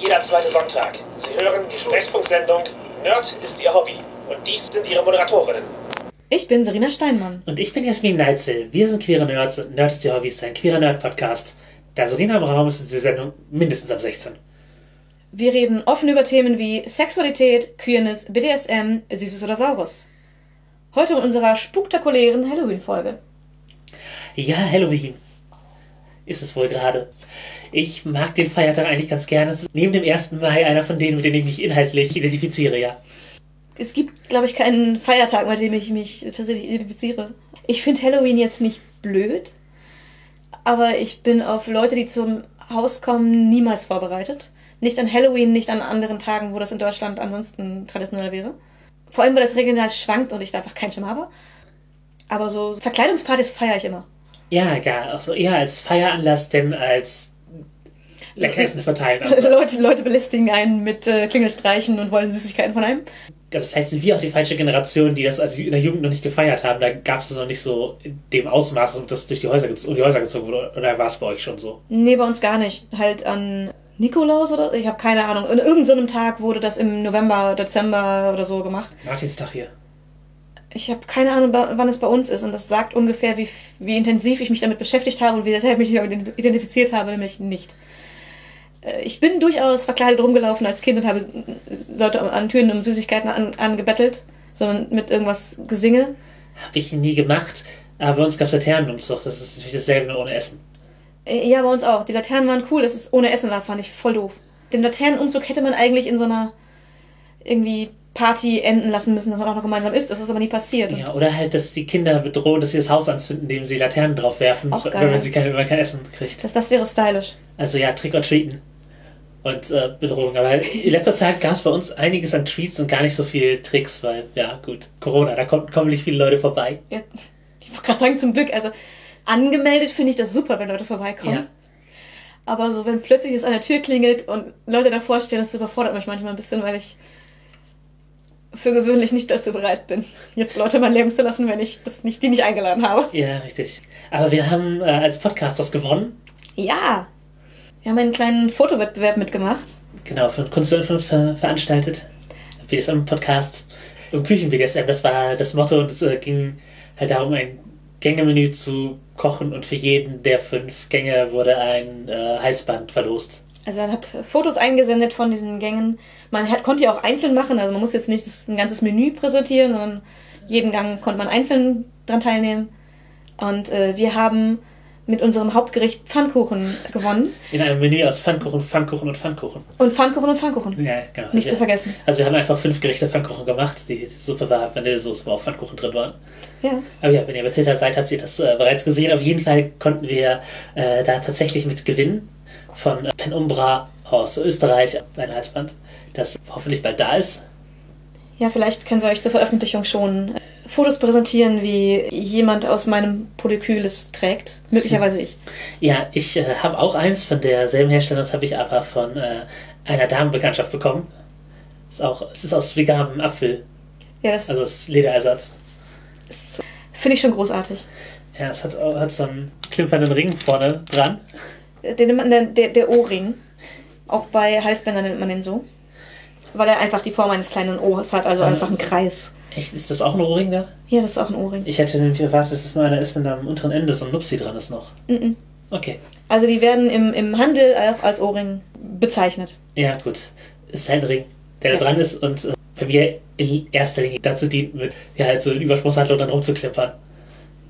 jeder zweite Sonntag. Sie hören die Sprechfunksendung Nerd ist Ihr Hobby. Und dies sind Ihre Moderatorinnen. Ich bin Serena Steinmann. Und ich bin Jasmin Neitzel. Wir sind queere Nerds und Nerd ist Ihr Hobby ist ein queerer Nerd-Podcast. Da Serena im Raum ist, ist die Sendung mindestens ab 16. Wir reden offen über Themen wie Sexualität, Queerness, BDSM, Süßes oder Saures. Heute in unserer spektakulären Halloween-Folge. Ja, Halloween. Ist es wohl gerade. Ich mag den Feiertag eigentlich ganz gerne. Es ist neben dem 1. Mai einer von denen, mit denen ich mich inhaltlich identifiziere, ja. Es gibt, glaube ich, keinen Feiertag, mit dem ich mich tatsächlich identifiziere. Ich finde Halloween jetzt nicht blöd, aber ich bin auf Leute, die zum Haus kommen, niemals vorbereitet. Nicht an Halloween, nicht an anderen Tagen, wo das in Deutschland ansonsten traditionell wäre. Vor allem, weil das regional schwankt und ich da einfach keinen Schimmer habe. Aber so Verkleidungspartys feiere ich immer. Ja, gar. Auch so eher als Feieranlass, denn als Leckeressens verteilen. Also. Leute, Leute belästigen einen mit äh, Klingelstreichen und wollen Süßigkeiten von einem. also vielleicht sind wir auch die falsche Generation, die das als in der Jugend noch nicht gefeiert haben. Da gab es das noch nicht so in dem Ausmaß, und das durch die Häuser, um die Häuser gezogen wurde. Oder war es bei euch schon so? Nee, bei uns gar nicht. Halt an Nikolaus oder ich habe keine Ahnung. An irgendeinem so einem Tag wurde das im November, Dezember oder so gemacht. Martinstag hier. Ich habe keine Ahnung, wann es bei uns ist und das sagt ungefähr, wie, wie intensiv ich mich damit beschäftigt habe und wie sehr ich mich damit identifiziert habe, nämlich nicht. Äh, Ich bin durchaus verkleidet rumgelaufen als Kind und habe Leute an Türen um Süßigkeiten an, angebettelt, sondern mit irgendwas Gesinge. Habe ich nie gemacht. Aber bei uns gab es Laternenumzug. Das ist natürlich dasselbe nur ohne Essen. Äh, Ja, bei uns auch. Die Laternen waren cool, dass es ohne Essen war, fand ich voll doof. Den Laternenumzug hätte man eigentlich in so einer irgendwie Party enden lassen müssen, dass man auch noch gemeinsam isst. Das ist aber nie passiert. Ja, oder halt, dass die Kinder bedrohen, dass sie das Haus anzünden, indem sie Laternen drauf werfen, wenn man, sie kein, wenn man kein Essen kriegt. Das, das wäre stylisch. Also ja, Trick or Treaten. Und äh, Bedrohung. Aber in letzter Zeit gab es bei uns einiges an Treats und gar nicht so viel Tricks, weil, ja, gut, Corona, da kommt, kommen nicht viele Leute vorbei. Ja, ich wollte gerade sagen, zum Glück. Also angemeldet finde ich das super, wenn Leute vorbeikommen. Ja. Aber so, wenn plötzlich es an der Tür klingelt und Leute davor stehen, das überfordert mich manchmal ein bisschen, weil ich für gewöhnlich nicht dazu bereit bin, jetzt Leute mein Leben zu lassen, wenn ich das nicht, die nicht eingeladen habe. Ja, richtig. Aber wir haben äh, als Podcast was gewonnen. Ja. Wir haben einen kleinen Fotowettbewerb mitgemacht. Genau, von Kunst und Vernunft ver veranstaltet. BDSM-Podcast. Im Küchen-BDSM, das war das Motto und es äh, ging halt darum, ein Gängemenü zu kochen und für jeden der fünf Gänge wurde ein äh, Halsband verlost. Also man hat Fotos eingesendet von diesen Gängen. Man hat, konnte ja auch einzeln machen, also man muss jetzt nicht das, ein ganzes Menü präsentieren, sondern jeden Gang konnte man einzeln dran teilnehmen. Und äh, wir haben mit unserem Hauptgericht Pfannkuchen gewonnen. In einem Menü aus Pfannkuchen, Pfannkuchen und Pfannkuchen. Und Pfannkuchen und Pfannkuchen. Ja, genau. Nicht ja. zu vergessen. Also wir haben einfach fünf Gerichte Pfannkuchen gemacht. Die Suppe war Vanillesoße, wo auch Pfannkuchen drin waren. Ja. Aber ja, wenn ihr bei Twitter seid, habt ihr das äh, bereits gesehen. Auf jeden Fall konnten wir äh, da tatsächlich mit gewinnen von äh, Penumbra aus Österreich ein Halsband, das hoffentlich bald da ist. Ja, vielleicht können wir euch zur Veröffentlichung schon äh, Fotos präsentieren, wie jemand aus meinem Polykül es trägt. Möglicherweise ich. Ja, ich äh, habe auch eins von derselben Hersteller, das habe ich aber von äh, einer Damenbekanntschaft bekommen. Ist auch, es ist aus veganem Apfel, Ja, das, also ist Lederersatz. finde ich schon großartig. Ja, es hat, hat so einen klimpernden Ring vorne dran. Den nennt man der, der, der Ohrring. Auch bei Halsbändern nennt man den so. Weil er einfach die Form eines kleinen Ohrs hat, also einfach ein Kreis. Echt, ist das auch ein Ohrring da? Ja, das ist auch ein Ohrring. Ich hätte nämlich erwartet, dass es nur einer ist, wenn da am unteren Ende so ein Nupsi dran ist noch. Mhm. Okay. Also die werden im, im Handel auch als Ohrring bezeichnet. Ja, gut. Es ist halt ein Ring, der Ja. da dran ist und äh, bei mir in erster Linie dazu dient, mit ja, halt so Übersprungshandlung dann rumzuklimpern.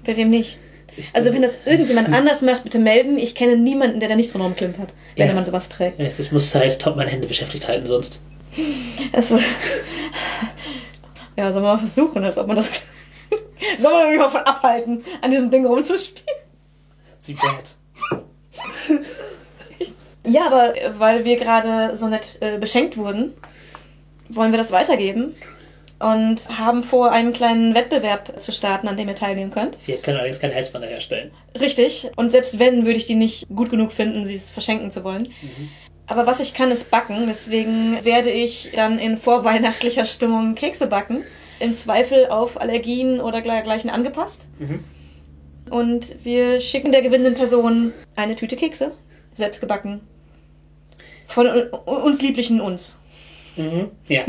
Bei wem nicht? Ich, Also wenn das irgendjemand anders macht, bitte melden. Ich kenne niemanden, der da nicht drin rumklimpert, wenn Ja. man sowas trägt. Ich muss halt top meine Hände beschäftigt halten, sonst. Also, ja, soll man mal versuchen, als ob man das... soll man mich mal von abhalten, an diesem Ding rumzuspielen? Sie bad. Ja, aber äh, weil wir gerade so nett äh, beschenkt wurden, wollen wir das weitergeben und haben vor, einen kleinen Wettbewerb zu starten, an dem ihr teilnehmen könnt. Wir können allerdings keine Halsbänder herstellen. Richtig. Und selbst wenn, würde ich die nicht gut genug finden, sie es verschenken zu wollen. Aber was ich kann, ist backen. Deswegen werde ich dann in vorweihnachtlicher Stimmung Kekse backen. Im Zweifel auf Allergien oder dergleichen angepasst. Mhm. Und wir schicken der gewinnenden Person eine Tüte Kekse. Selbst gebacken. Von uns lieblichen uns. Mhm. Ja.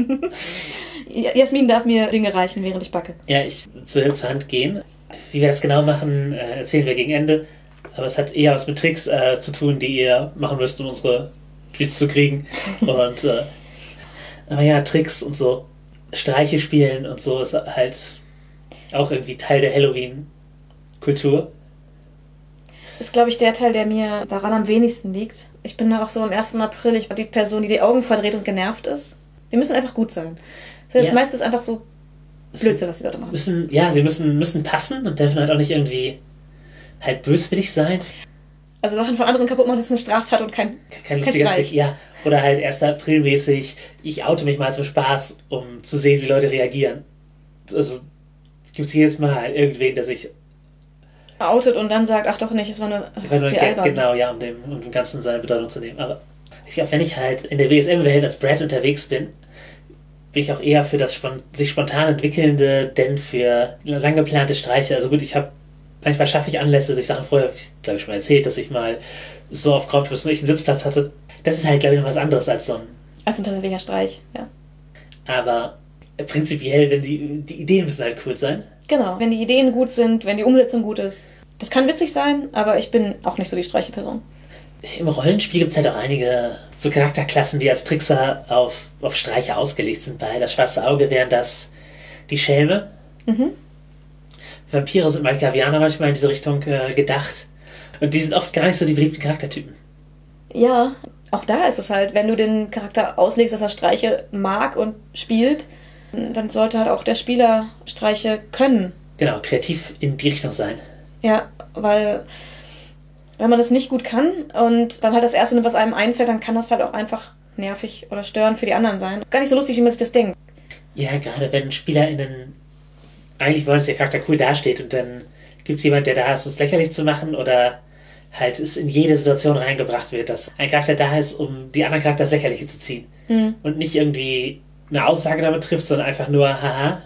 Jasmin darf mir Dinge reichen, während ich backe. ja, ich will zur Hand gehen. Wie wir das genau machen, äh, erzählen wir gegen Ende. Aber es hat eher was mit Tricks äh, zu tun, die ihr machen müsst, um unsere Tweets zu kriegen. Und äh, aber ja, Tricks und so, Streiche spielen und so ist halt auch irgendwie Teil der Halloween-Kultur. Ist, glaube ich, der Teil, der mir daran am wenigsten liegt. Ich bin auch so am 1. April, ich war die Person, die die Augen verdreht und genervt ist. Die müssen einfach gut sein. Das ist Ja. meistens einfach so Blödsinn, was die Leute machen. Müssen, ja, sie müssen, müssen passen und dürfen halt auch nicht irgendwie halt böswillig sein. Also Sachen von anderen kaputt machen, das ist eine Straftat und kein... Kein lustiger Streich. Trick, ja. Oder halt 1. April mäßig, ich oute mich mal zum Spaß, um zu sehen, wie Leute reagieren. Also gibt es jedes Mal halt irgendwen, der sich outet und dann sagt, ach doch nicht, es war nur... Weil nur wie ge- albern. genau, ja, um dem, um dem Ganzen seine Bedeutung zu nehmen. Aber ich glaube, wenn ich halt in der WSM-Welt als Brad unterwegs bin, bin ich auch eher für das sich spontan entwickelnde, denn für lang geplante Streiche. Also gut, ich habe manchmal schaffe ich Anlässe durch Sachen vorher, glaube ich schon mal erzählt, dass ich mal so auf Kopfschuss nur ich einen Sitzplatz hatte. Das ist halt, glaube ich, noch was anderes als so ein. Also ein tatsächlicher Streich, ja. Aber prinzipiell, wenn die, die Ideen müssen halt cool sein. Genau. Wenn die Ideen gut sind, wenn die Umsetzung gut ist. Das kann witzig sein, aber ich bin auch nicht so die Streiche-Person. Im Rollenspiel gibt es halt auch einige so Charakterklassen, die als Trickser auf, auf Streiche ausgelegt sind. Bei das schwarze Auge wären das die Schelme. Mhm. Vampire sind Malkavianer manchmal in diese Richtung äh, gedacht. Und die sind oft gar nicht so die beliebten Charaktertypen. Ja, auch da ist es halt, wenn du den Charakter auslegst, dass er Streiche mag und spielt, dann sollte halt auch der Spieler Streiche können. Genau, kreativ in die Richtung sein. Ja, weil wenn man das nicht gut kann und dann halt das Erste, was einem einfällt, dann kann das halt auch einfach nervig oder störend für die anderen sein. Gar nicht so lustig, wie man sich das denkt. Ja, gerade wenn SpielerInnen eigentlich wollen, dass der Charakter cool dasteht und dann gibt es jemand, der da ist, um es lächerlich zu machen oder halt es in jede Situation reingebracht wird, dass ein Charakter da ist, um die anderen Charakter ins Lächerliche zu ziehen. Hm. und nicht irgendwie eine Aussage damit trifft, sondern einfach nur, haha,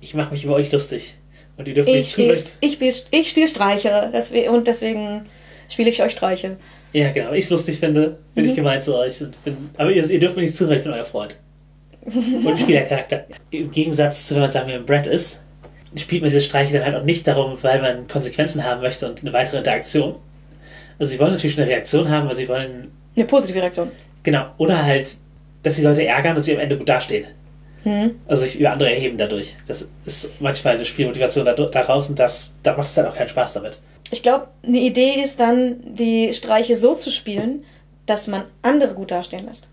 ich mache mich über euch lustig. Und ihr dürft Ich nicht spiele zufällig. ich spiel, ich spiel Streiche deswegen, und deswegen spiele ich euch Streiche. Ja, genau, ich es lustig finde, bin ich Mhm. gemeint zu euch. Und bin, aber ihr, ihr dürft mir nicht zuhören, ich bin euer Freund. Und Spielercharakter. Im Gegensatz zu, wenn man sagen wir, ein Brett ist, spielt man diese Streiche dann halt auch nicht darum, weil man Konsequenzen haben möchte und eine weitere Interaktion. Also sie wollen natürlich eine Reaktion haben, aber sie wollen, Eine positive Reaktion. genau, oder halt, dass die Leute ärgern und sie am Ende gut dastehen. Hm. Also sich über andere erheben dadurch. Das ist manchmal eine Spielmotivation da- daraus und das, da macht es dann auch keinen Spaß damit. Ich glaube, eine Idee ist dann, die Streiche so zu spielen, dass man andere gut dastehen lässt.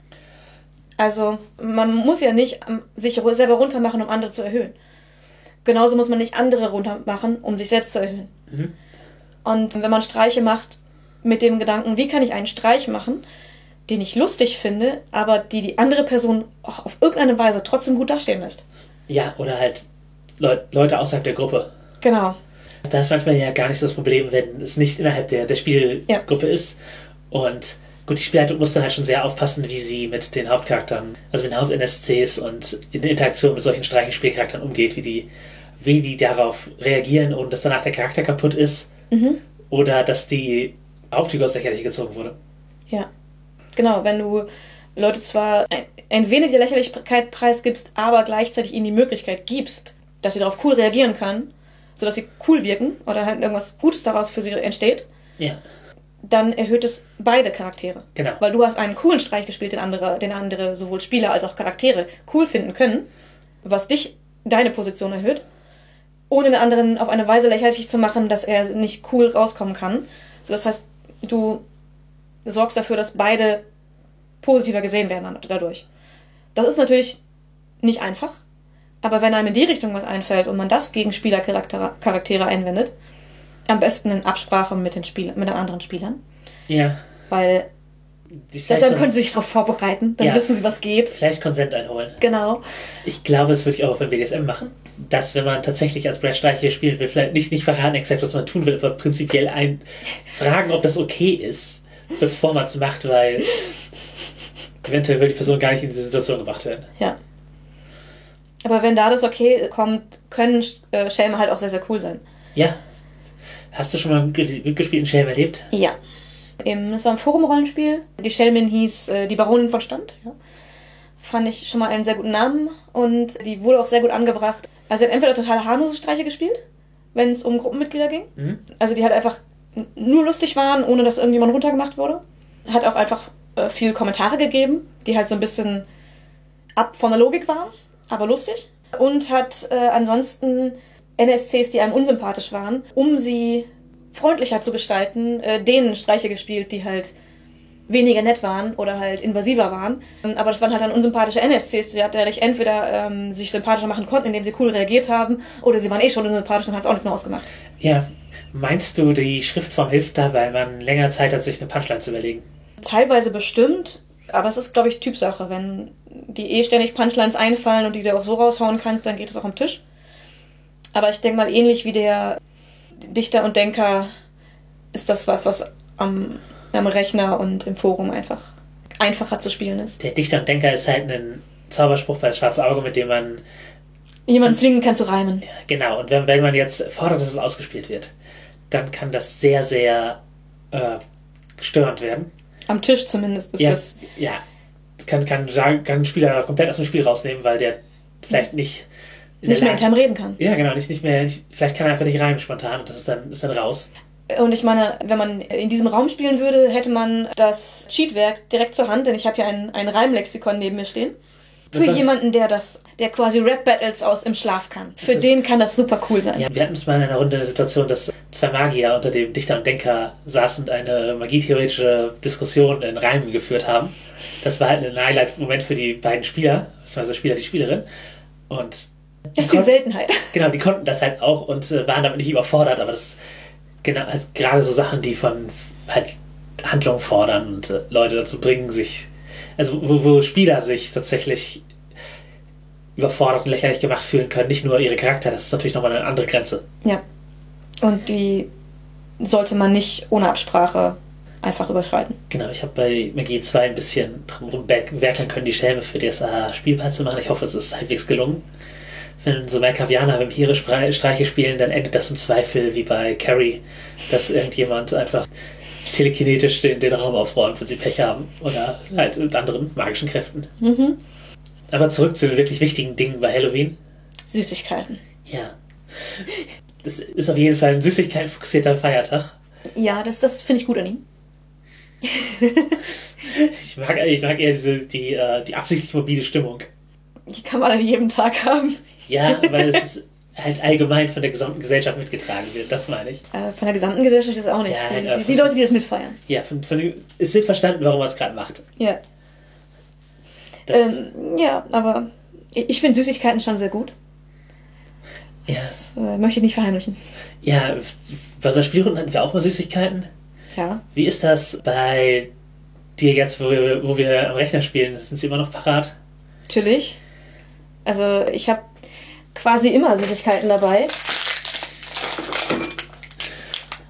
Also, man muss ja nicht ähm, sich selber runtermachen, um andere zu erhöhen. Genauso muss man nicht andere runtermachen, um sich selbst zu erhöhen. Mhm. Und wenn man Streiche macht mit dem Gedanken, wie kann ich einen Streich machen, den ich lustig finde, aber die die andere Person auch auf irgendeine Weise trotzdem gut dastehen lässt. Ja, oder halt Leu Leute außerhalb der Gruppe. Genau. Da ist manchmal ja gar nicht so das Problem, wenn es nicht innerhalb der, der Spielgruppe ist. Und gut, die Spielleitung muss dann halt schon sehr aufpassen, wie sie mit den Hauptcharakteren, also mit den Haupt-NSCs und in der Interaktion mit solchen Streichenspielcharakteren umgeht, wie die, wie die darauf reagieren und dass danach der Charakter kaputt ist Mhm. oder dass die Hauptfigur aus Lächerliche gezogen wurde. Ja. Genau, wenn du Leute zwar ein, ein wenig der Lächerlichkeit preisgibst, aber gleichzeitig ihnen die Möglichkeit gibst, dass sie darauf cool reagieren können, sodass sie cool wirken oder halt irgendwas Gutes daraus für sie entsteht, Ja, dann erhöht es beide Charaktere. genau. Weil du hast einen coolen Streich gespielt, den andere, den andere sowohl Spieler als auch Charaktere cool finden können, was dich deine Position erhöht, ohne den anderen auf eine Weise lächerlich zu machen, dass er nicht cool rauskommen kann. So, das heißt, du sorgst dafür, dass beide positiver gesehen werden dadurch. Das ist natürlich nicht einfach, aber wenn einem in die Richtung was einfällt und man das gegen Spielercharaktere Charaktere einwendet, am besten in Absprache mit den, Spiel mit den anderen Spielern, Ja. weil dann, können sie sich darauf vorbereiten, dann Ja. wissen sie, was geht. vielleicht Konsent einholen. Genau. Ich glaube, das würde ich auch beim BDSM machen. Dass, wenn man tatsächlich als Brad hier spielen will, vielleicht nicht, nicht verraten exakt, was man tun will, aber prinzipiell ein fragen, ob das okay ist, bevor man es macht, weil eventuell will die Person gar nicht in diese Situation gebracht werden. Ja. Aber wenn da das okay kommt, können äh, Schelme halt auch sehr, sehr cool sein. Ja. Hast du schon mal mitge- mitgespielt in Schelm erlebt? Ja. Eben, das war ein Forum-Rollenspiel. Die Shellman hieß äh, Die Baronin von Stand. Ja. Fand ich schon mal einen sehr guten Namen und die wurde auch sehr gut angebracht. Also sie hat entweder total harmlose Streiche gespielt, wenn es um Gruppenmitglieder ging. Mhm. Also die halt einfach nur lustig waren, ohne dass irgendjemand runtergemacht wurde. Hat auch einfach äh, viel Kommentare gegeben, die halt so ein bisschen ab von der Logik waren, aber lustig. Und hat äh, ansonsten NSCs, die einem unsympathisch waren, um sie freundlicher zu gestalten, äh, denen Streiche gespielt, die halt weniger nett waren oder halt invasiver waren. Ähm, Aber das waren halt dann unsympathische NSCs, die dadurch entweder ähm, sich sympathischer machen konnten, indem sie cool reagiert haben, oder sie waren eh schon unsympathisch und hat es auch nichts mehr ausgemacht. Ja. Meinst du, die Schriftform hilft da, weil man länger Zeit hat, sich eine Punchline zu überlegen? Teilweise bestimmt, aber es ist, glaube ich, Typsache. Wenn die eh ständig Punchlines einfallen und die du auch so raushauen kannst, dann geht es auch am Tisch. Aber ich denke mal, ähnlich wie der Dichter und Denker ist das was, was am, am Rechner und im Forum einfach einfacher zu spielen ist. Der Dichter und Denker ist halt ein Zauberspruch bei Schwarze Auge, mit dem man Jemanden zwingen kann zu reimen. Genau, und wenn, wenn man jetzt fordert, dass es ausgespielt wird, dann kann das sehr, sehr äh, störend werden. Am Tisch zumindest ist ja, das. ja. Das kann, kann, kann einen Spieler komplett aus dem Spiel rausnehmen, weil der vielleicht nicht. Nicht mehr in Time reden kann. Ja, genau, nicht, nicht mehr. Nicht, vielleicht kann er einfach nicht reimen spontan und das ist dann, ist dann raus. Und ich meine, wenn man in diesem Raum spielen würde, hätte man das Cheatwerk direkt zur Hand, denn ich habe hier ein, ein Reimlexikon neben mir stehen. Für jemanden, der das, der quasi Rap-Battles aus im Schlaf kann. Für den kann das super cool sein. Ja, wir hatten es mal in einer Runde eine Situation, dass zwei Magier unter dem Dichter und Denker saßen und eine magietheoretische Diskussion in Reimen geführt haben. Das war halt ein Highlight-Moment für die beiden Spieler, beziehungsweise Spieler, die Spielerin. Und Das ist die Seltenheit. Genau, die konnten das halt auch und äh, waren damit nicht überfordert, aber das genau, halt gerade so Sachen, die von halt Handlung fordern und äh, Leute dazu bringen, sich, also wo, wo Spieler sich tatsächlich überfordert und lächerlich gemacht fühlen können, nicht nur ihre Charakter, das ist natürlich nochmal eine andere Grenze. Ja. Und die sollte man nicht ohne Absprache einfach überschreiten. Genau, ich habe bei Magie 2 ein bisschen drum rumwerkeln können, die Schelme für DSA spielbar zu machen. Ich hoffe, es ist halbwegs gelungen. Wenn so Merkavianer Vampire Streiche spielen, dann endet das im Zweifel wie bei Carrie, dass irgendjemand einfach telekinetisch den, den Raum aufräumt, wenn sie Pech haben. Oder halt mit anderen magischen Kräften. Mhm. Aber zurück zu den wirklich wichtigen Dingen bei Halloween. Süßigkeiten. Ja. Das ist auf jeden Fall ein süßigkeitenfokussierter Feiertag. Ja, das, das finde ich gut an ihm. Ich mag, ich mag eher diese, die, äh, die absichtlich mobile Stimmung. Die kann man an jedem Tag haben. Ja, weil es halt allgemein von der gesamten Gesellschaft mitgetragen wird, das meine ich. Äh, von der gesamten Gesellschaft ist es auch nicht. Ja, die, ja, die, die Leute, die das mitfeiern. Ja, von, von, es wird verstanden, warum man es gerade macht. Ja. Ähm, ja, aber ich, ich finde Süßigkeiten schon sehr gut. ja, Das äh, möchte ich nicht verheimlichen. ja, bei unserer Spielrunde hatten wir auch mal Süßigkeiten. Ja. Wie ist das bei dir jetzt, wo wir, wo wir am Rechner spielen? Sind sie immer noch parat? Natürlich. Also ich habe quasi immer Süßigkeiten dabei.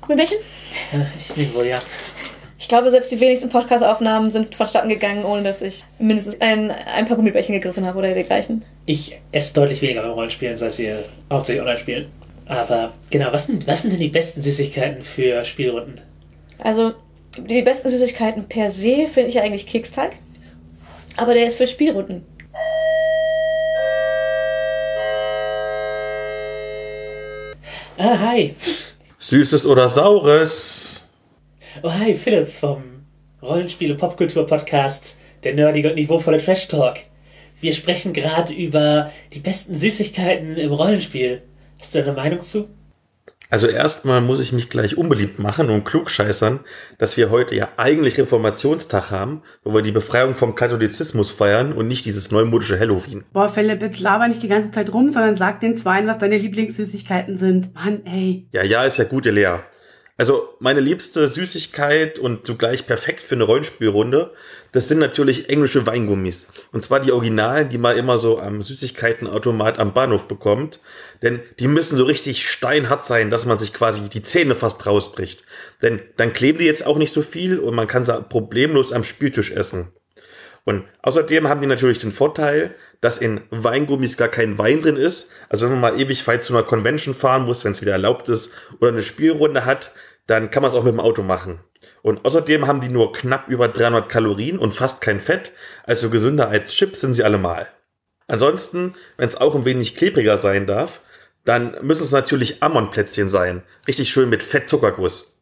Gummibärchen? Ja, ich nehme wohl, ja. Ich glaube, selbst die wenigsten Podcast-Aufnahmen sind vonstatten gegangen, ohne dass ich mindestens ein, ein paar Gummibärchen gegriffen habe oder dergleichen. Ich esse deutlich weniger beim Rollenspielen, seit wir hauptsächlich online spielen. Aber genau, was sind, was sind denn die besten Süßigkeiten für Spielrunden? Also die besten Süßigkeiten per se finde ich eigentlich Keksteig. Aber der ist für Spielrunden. Ah, hi. Süßes oder Saures? Oh, hi, Philipp vom Rollenspiele Popkultur Podcast, der nerdige und niveauvolle Trash Talk. Wir sprechen gerade über die besten Süßigkeiten im Rollenspiel. Hast du eine Meinung zu? Also erstmal muss ich mich gleich unbeliebt machen und klugscheißern, dass wir heute ja eigentlich Reformationstag haben, wo wir die Befreiung vom Katholizismus feiern und nicht dieses neumodische Halloween. Boah, Philipp, jetzt laber nicht die ganze Zeit rum, sondern sag den Zweien, was deine Lieblingssüßigkeiten sind. Mann, ey. Ja, ja, ist ja gute Lea. Also meine liebste Süßigkeit und zugleich perfekt für eine Rollenspielrunde, das sind natürlich englische Weingummis. Und zwar die Originalen, die man immer so am Süßigkeitenautomat am Bahnhof bekommt. Denn die müssen so richtig steinhart sein, dass man sich quasi die Zähne fast rausbricht. Denn dann kleben die jetzt auch nicht so viel und man kann sie problemlos am Spieltisch essen. Und außerdem haben die natürlich den Vorteil, dass in Weingummis gar kein Wein drin ist. Also wenn man mal ewig weit zu einer Convention fahren muss, wenn es wieder erlaubt ist, oder eine Spielrunde hat, dann kann man es auch mit dem Auto machen. Und außerdem haben die nur knapp über 300 Kalorien und fast kein Fett, also gesünder als Chips sind sie allemal. Ansonsten, wenn es auch ein wenig klebriger sein darf, dann müssen es natürlich Ammonplätzchen sein. Richtig schön mit Fettzuckerguss.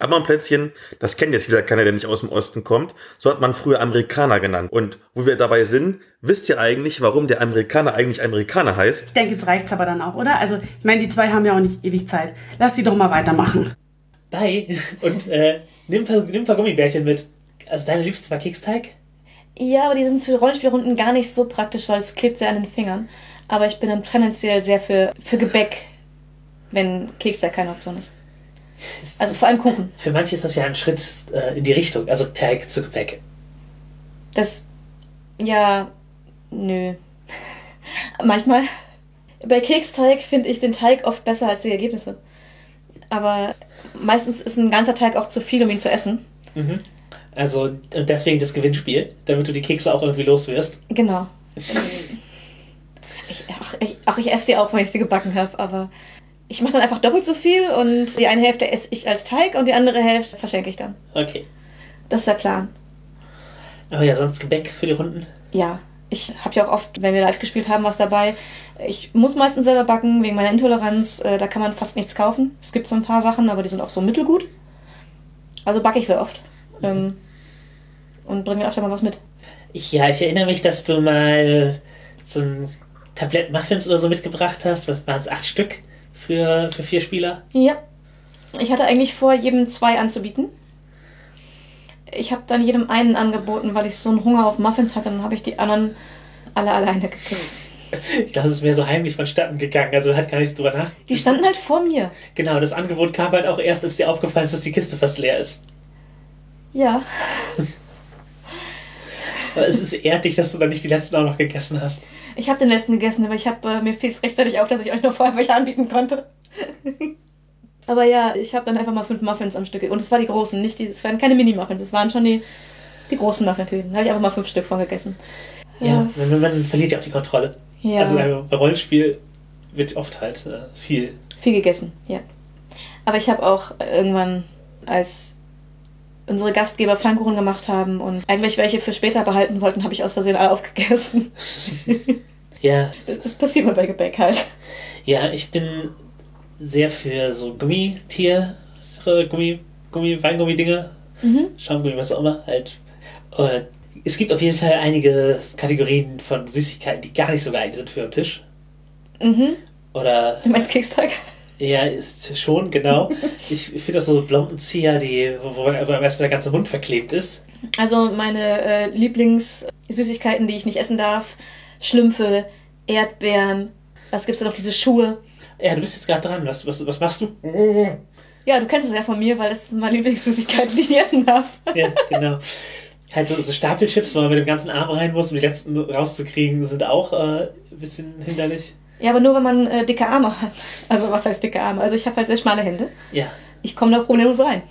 Ammonplätzchen, das kennt jetzt wieder keiner, der nicht aus dem Osten kommt. So hat man früher Amerikaner genannt. Und wo wir dabei sind, wisst ihr eigentlich, warum der Amerikaner eigentlich Amerikaner heißt? Ich denke, jetzt reicht's aber dann auch, oder? Also, ich meine, die zwei haben ja auch nicht ewig Zeit. Lass sie doch mal weitermachen. Bye. Und äh, nimm, ein paar, nimm ein paar Gummibärchen mit. Also deine Liebste war Keksteig? Ja, aber die sind für Rollenspielrunden gar nicht so praktisch, weil es klebt sehr an den Fingern. Aber ich bin dann tendenziell sehr für, für Gebäck, wenn Keksteig keine Option ist. Also vor allem Kuchen. Für manche ist das ja ein Schritt äh, in die Richtung, also Teig zu Gebäck. Das. Ja. Nö. Manchmal. Bei Keksteig finde ich den Teig oft besser als die Ergebnisse. Aber meistens ist ein ganzer Teig auch zu viel, um ihn zu essen. Mhm. Also und deswegen das Gewinnspiel, damit du die Kekse auch irgendwie los wirst. Genau. Ich, ach, ich, ach, ich esse die auch, wenn ich sie gebacken habe, aber ich mache dann einfach doppelt so viel und die eine Hälfte esse ich als Teig und die andere Hälfte verschenke ich dann. Okay. Das ist der Plan. Aber ja, sonst Gebäck für die Runden. Ja, ich habe ja auch oft, wenn wir live gespielt haben, was dabei. Ich muss meistens selber backen wegen meiner Intoleranz. Äh, Da kann man fast nichts kaufen. Es gibt so ein paar Sachen, aber die sind auch so mittelgut. Also backe ich sehr oft. Ähm, und bringe öfter mal was mit. Ich, ja, ich erinnere mich, dass du mal so ein Tablett Muffins oder so mitgebracht hast. Was waren es? Acht Stück für, für vier Spieler? Ja. Ich hatte eigentlich vor, jedem zwei anzubieten. Ich habe dann jedem einen angeboten, weil ich so einen Hunger auf Muffins hatte. Dann habe ich die anderen alle alleine gegessen. Ich glaube, es ist mir so heimlich vonstatten gegangen. Also hat gar nichts drüber nach. Die standen halt vor mir. Genau, das Angebot kam halt auch erst, als dir aufgefallen ist, dass die Kiste fast leer ist. Ja. Aber es ist ehrlich, dass du dann nicht die letzten auch noch gegessen hast. Ich habe den letzten gegessen, aber ich hab, äh, mir fiel es rechtzeitig auf, dass ich euch noch vorher welche anbieten konnte. aber ja, ich habe dann einfach mal fünf Muffins am Stück. Und es waren die großen, nicht die, es waren keine Mini-Muffins, es waren schon die, die großen Muffintüten. Da habe ich einfach mal fünf Stück von gegessen. Ja, man, man verliert ja auch die Kontrolle. Ja. Also bei Rollenspiel wird oft halt äh, viel. Viel gegessen, ja. Aber ich habe auch irgendwann, als unsere Gastgeber Pfannkuchen gemacht haben und eigentlich welche für später behalten wollten, habe ich aus Versehen alle aufgegessen. Ja, Das, das passiert mir bei Gebäck halt. ja, ich bin sehr für so Gummitiere, Gummi, Gummi, Weingummi-Dinge, Mhm. Schaumgummi, was auch immer, halt. Äh, es gibt auf jeden Fall einige Kategorien von Süßigkeiten, die gar nicht so geeignet sind für den Tisch. Mhm. Oder, Du meinst Keksteig? ja, ist schon, genau. ich finde das so Blombenzieher, die, wo, wo erstmal der ganze Mund verklebt ist. Also meine äh, Lieblingssüßigkeiten, die ich nicht essen darf. Schlümpfe, Erdbeeren. Was gibt's da noch? Diese Schuhe. Ja, du bist jetzt gerade dran. Was, was, was machst du? Ja, du kennst es ja von mir, weil es sind meine Lieblingssüßigkeiten, die ich nicht essen darf. Ja, genau. Halt so, so Stapelchips, wo man mit dem ganzen Arm rein muss, um die letzten rauszukriegen, sind auch äh, ein bisschen hinderlich. Ja, aber nur, wenn man äh, dicke Arme hat. Also was heißt dicke Arme? Also ich habe halt sehr schmale Hände. Ja, Ich komme da problemlos rein.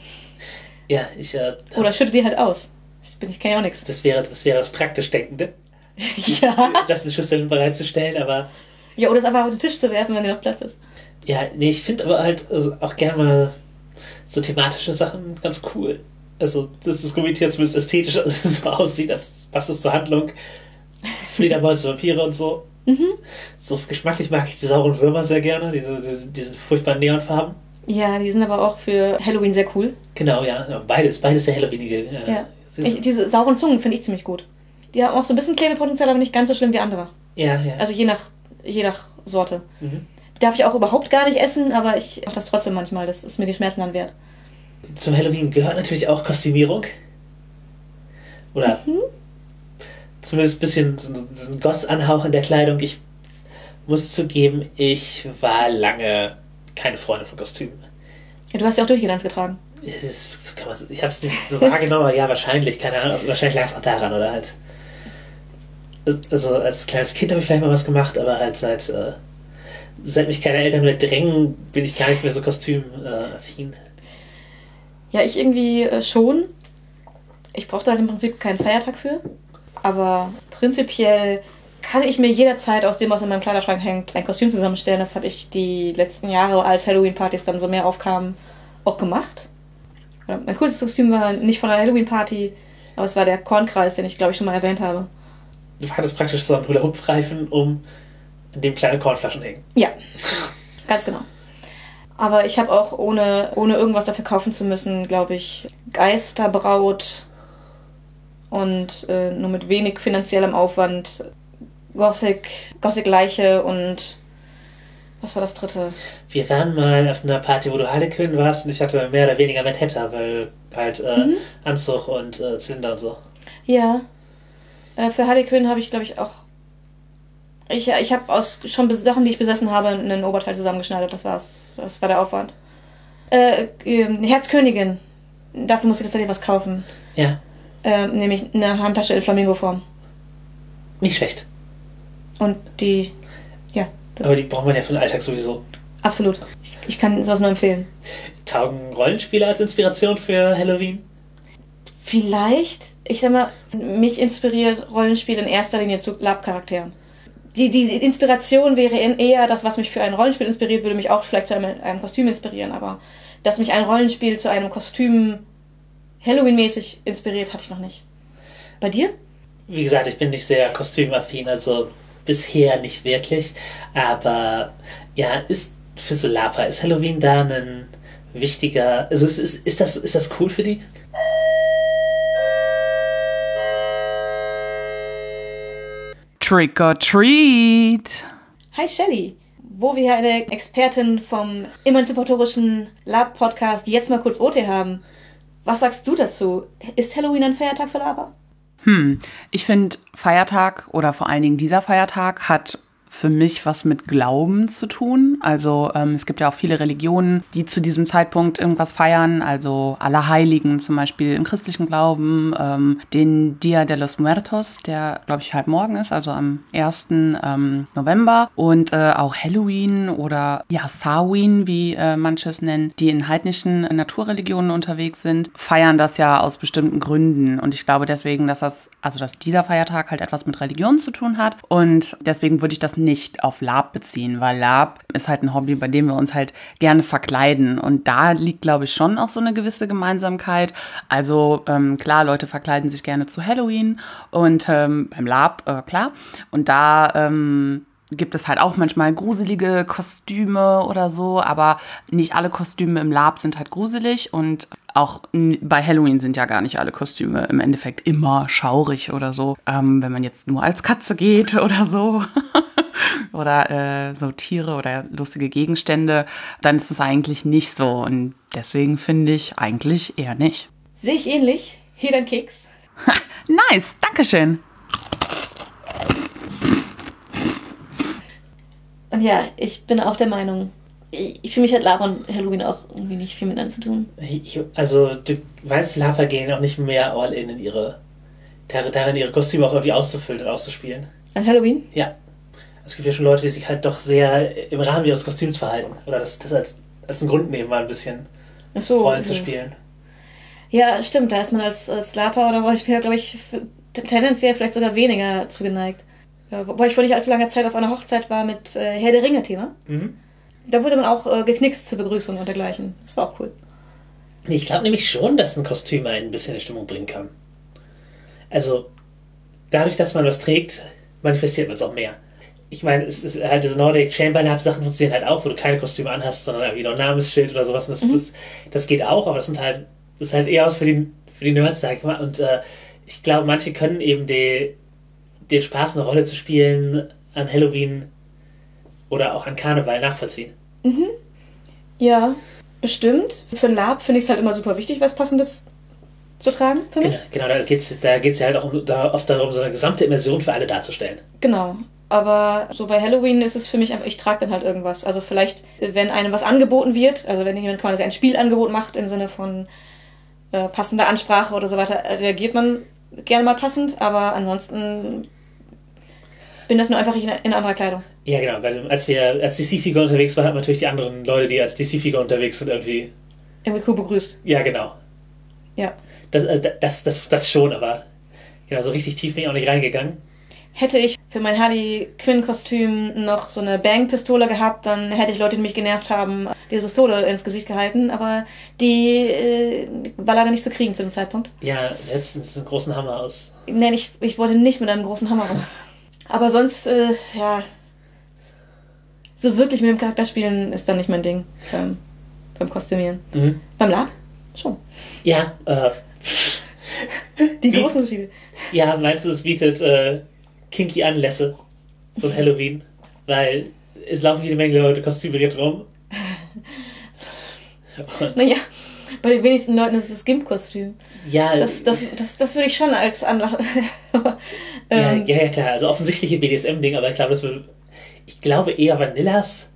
ja, ich, äh, Oder schütte die halt aus. Ich, bin, ich kann ja auch nichts. das wäre das wäre das praktisch Denkende, Ja. das in Schüsseln bereitzustellen, aber Ja, oder es einfach auf den Tisch zu werfen, wenn noch Platz ist. ja, nee, ich finde aber halt also auch gerne mal so thematische Sachen ganz cool. Also, dass das Kommentier zumindest ästhetisch so aussieht, als passt es zur Handlung. Fledermäuse, Vampire und so. So geschmacklich mag ich die sauren Würmer sehr gerne, diese, diese, diesen furchtbaren Neonfarben. Ja, die sind aber auch für Halloween sehr cool. Genau, ja, ja, beides, beides sehr Halloweenige. Ja. Süße. Ich, diese sauren Zungen finde ich ziemlich gut. Die haben auch so ein bisschen Klebepotenzial, aber nicht ganz so schlimm wie andere. ja, ja. Also je nach, je nach Sorte. Mhm. Die darf ich auch überhaupt gar nicht essen, aber ich mache das trotzdem manchmal. Das ist mir die Schmerzen dann wert. Zum Halloween gehört natürlich auch Kostümierung. Oder zumindest ein bisschen so ein Goss-Anhauch in der Kleidung. Ich muss zugeben, ich war lange keine Freundin von Kostümen. Ja, du hast ja auch Durchgedanz getragen. Das, so ich habe es nicht so wahrgenommen, aber ja, wahrscheinlich, keine Ahnung. Wahrscheinlich lag es auch daran, oder halt. Also als kleines Kind habe ich vielleicht mal was gemacht, aber halt seit, äh, seit mich keine Eltern mehr drängen, bin ich gar nicht mehr so kostümaffin. Ja, ich irgendwie äh, schon. Ich brauchte halt im Prinzip keinen Feiertag für. Aber prinzipiell kann ich mir jederzeit aus dem, was in meinem Kleiderschrank hängt, ein Kostüm zusammenstellen. Das habe ich die letzten Jahre, als Halloween-Partys dann so mehr aufkamen, auch gemacht. Mein coolstes Kostüm war nicht von einer Halloween-Party, aber es war der Kornkreis, den ich glaube ich schon mal erwähnt habe. Du hattest praktisch so einen Hula-Hoop-Reifen, um in dem kleine Kornflaschen hängen. Ja, ganz genau. Aber ich habe auch ohne, ohne irgendwas dafür kaufen zu müssen, glaube ich, Geisterbraut und äh, nur mit wenig finanziellem Aufwand Gothic, Gothic Leiche und was war das dritte? Wir waren mal auf einer Party, wo du Harlequin warst und ich hatte mehr oder weniger Vendetta, weil halt äh, Mhm. Anzug und äh, Zylinder und so. Ja. Äh, für Harley Quinn habe ich, glaube ich, auch. Ich, ich habe aus schon Sachen, die ich besessen habe, einen Oberteil zusammengeschneidert. Das war's. Das war der Aufwand. Äh, ähm, Herzkönigin. Dafür musste ich tatsächlich was kaufen. Ja, Ähm, nämlich eine Handtasche in Flamingo-Form. nicht schlecht. Und die. Ja, Aber die braucht man ja für den Alltag sowieso. absolut. Ich, ich kann sowas nur empfehlen. Taugen Rollenspiele als Inspiration für Halloween? Vielleicht, ich sag mal, mich inspiriert Rollenspiel in erster Linie zu Lab-Charakteren. Die, die Inspiration wäre eher das, was mich für ein Rollenspiel inspiriert, würde mich auch vielleicht zu einem, einem Kostüm inspirieren, aber dass mich ein Rollenspiel zu einem Kostüm Halloween-mäßig inspiriert, hatte ich noch nicht. Bei dir? Wie gesagt, ich bin nicht sehr kostümaffin, also bisher nicht wirklich. Aber ja, ist für Solapa, ist Halloween da ein wichtiger. Also ist, ist, ist, das, ist das cool für die? Trick or treat. Hi Shelly, wo wir eine Expertin vom emanzipatorischen Lab-Podcast jetzt mal kurz OT haben. Was sagst du dazu? Ist Halloween ein Feiertag für Laber? Hm, ich finde Feiertag oder vor allen Dingen dieser Feiertag hat für mich was mit Glauben zu tun. Also ähm, es gibt ja auch viele Religionen, die zu diesem Zeitpunkt irgendwas feiern. Also Allerheiligen zum Beispiel im christlichen Glauben, ähm, den Dia de los Muertos, der glaube ich halt morgen ist, also am 1. Ähm, November. Und äh, auch Halloween oder ja Samhain, wie äh, manche es nennen, die in heidnischen Naturreligionen unterwegs sind, feiern das ja aus bestimmten Gründen. Und ich glaube deswegen, dass das, also dass dieser Feiertag halt etwas mit Religion zu tun hat. Und deswegen würde ich das nicht auf Lab beziehen, weil Lab ist halt ein Hobby, bei dem wir uns halt gerne verkleiden. Und da liegt, glaube ich, schon auch so eine gewisse Gemeinsamkeit. Also ähm, klar, Leute verkleiden sich gerne zu Halloween und ähm, beim Lab, äh, klar. Und da ähm, gibt es halt auch manchmal gruselige Kostüme oder so, aber nicht alle Kostüme im Lab sind halt gruselig und auch bei Halloween sind ja gar nicht alle Kostüme im Endeffekt immer schaurig oder so. Ähm, wenn man jetzt nur als Katze geht oder so. oder äh, so Tiere oder lustige Gegenstände, dann ist es eigentlich nicht so. Und deswegen finde ich eigentlich eher nicht. Sehe ich ähnlich. Hier dein Keks. Nice, Dankeschön. Und ja, ich bin auch der Meinung, ich, für mich hat Lab und Halloween auch irgendwie nicht viel miteinander zu tun. Ich, also, du weißt, Lapa gehen auch nicht mehr all in in ihre. dar- darin, ihre Kostüme auch irgendwie auszufüllen und auszuspielen. An Halloween? Ja. Es gibt ja schon Leute, die sich halt doch sehr im Rahmen ihres Kostüms verhalten. Oder das, das als, als einen Grund nehmen, mal ein bisschen so. Rollen zu ja. spielen. Ja, stimmt. Da ist man als, als Lapa oder Rollenspieler, glaube ich, tendenziell vielleicht sogar weniger zugeneigt. Ja, wobei ich vor nicht allzu langer Zeit auf einer Hochzeit war mit äh, Herr der Ringe-Thema. Mhm. Da wurde man auch äh, geknickst zur Begrüßung und dergleichen. Das war auch cool. Nee, Ich glaube nämlich schon, dass ein Kostüm einen ein bisschen in Stimmung bringen kann. Also, dadurch, dass man was trägt, manifestiert man es auch mehr. Ich meine, es ist halt diese Nordic Chamber Lab Sachen funktionieren halt auch, wo du keine Kostüme anhast, sondern irgendwie noch ein Namensschild oder sowas. Und das, das, das geht auch, aber das sind halt, das ist halt eher aus für die, für die Nerds, sag ich mal. Und äh, ich glaube, manche können eben die, den Spaß, eine Rolle zu spielen an Halloween oder auch an Karneval nachvollziehen. Ja, bestimmt. Für ein Lab finde ich es halt immer super wichtig, was Passendes zu tragen für mich. Genau, genau da geht es da geht's ja halt auch um, da oft darum, so eine gesamte Immersion für alle darzustellen. Genau. Aber so bei Halloween ist es für mich einfach, ich trage dann halt irgendwas. Also vielleicht, wenn einem was angeboten wird, also wenn jemand quasi ein Spielangebot macht im Sinne von äh, passender Ansprache oder so weiter, reagiert man gerne mal passend, aber ansonsten bin das nur einfach in, in anderer Kleidung. Ja, genau, weil als wir als DC-Figur unterwegs waren, hat man natürlich die anderen Leute, die als DC-Figur unterwegs sind, irgendwie. Irgendwie cool begrüßt. Ja, genau. Ja. Das, äh, das, das, das schon, aber genau, so richtig tief bin ich auch nicht reingegangen. Hätte ich für mein Harley Quinn-Kostüm noch so eine Bang-Pistole gehabt, dann hätte ich Leute, die mich genervt haben, diese Pistole ins Gesicht gehalten. Aber die äh, war leider nicht zu kriegen zu dem Zeitpunkt. Ja, letztens einen großen Hammer aus. Nein, ich, ich wollte nicht mit einem großen Hammer rum. Aber sonst, äh, ja, so wirklich mit dem Charakter spielen ist dann nicht mein Ding. Beim, beim Kostümieren. Mhm. Beim Lab? Schon. Ja, äh, Die großen Unterschiede. ja, meinst du, es bietet äh, kinky Anlässe, so ein Halloween? Weil es laufen jede Menge Leute kostümiert rum. Und, Naja, bei den wenigsten Leuten ist es das Gimp-Kostüm. ja, Das, das, das, das würde ich schon als Anlass. Ja, ähm, ja, ja, klar, also offensichtliche BDSM-Ding, aber ich glaube, das würde, ich glaube eher Vanillas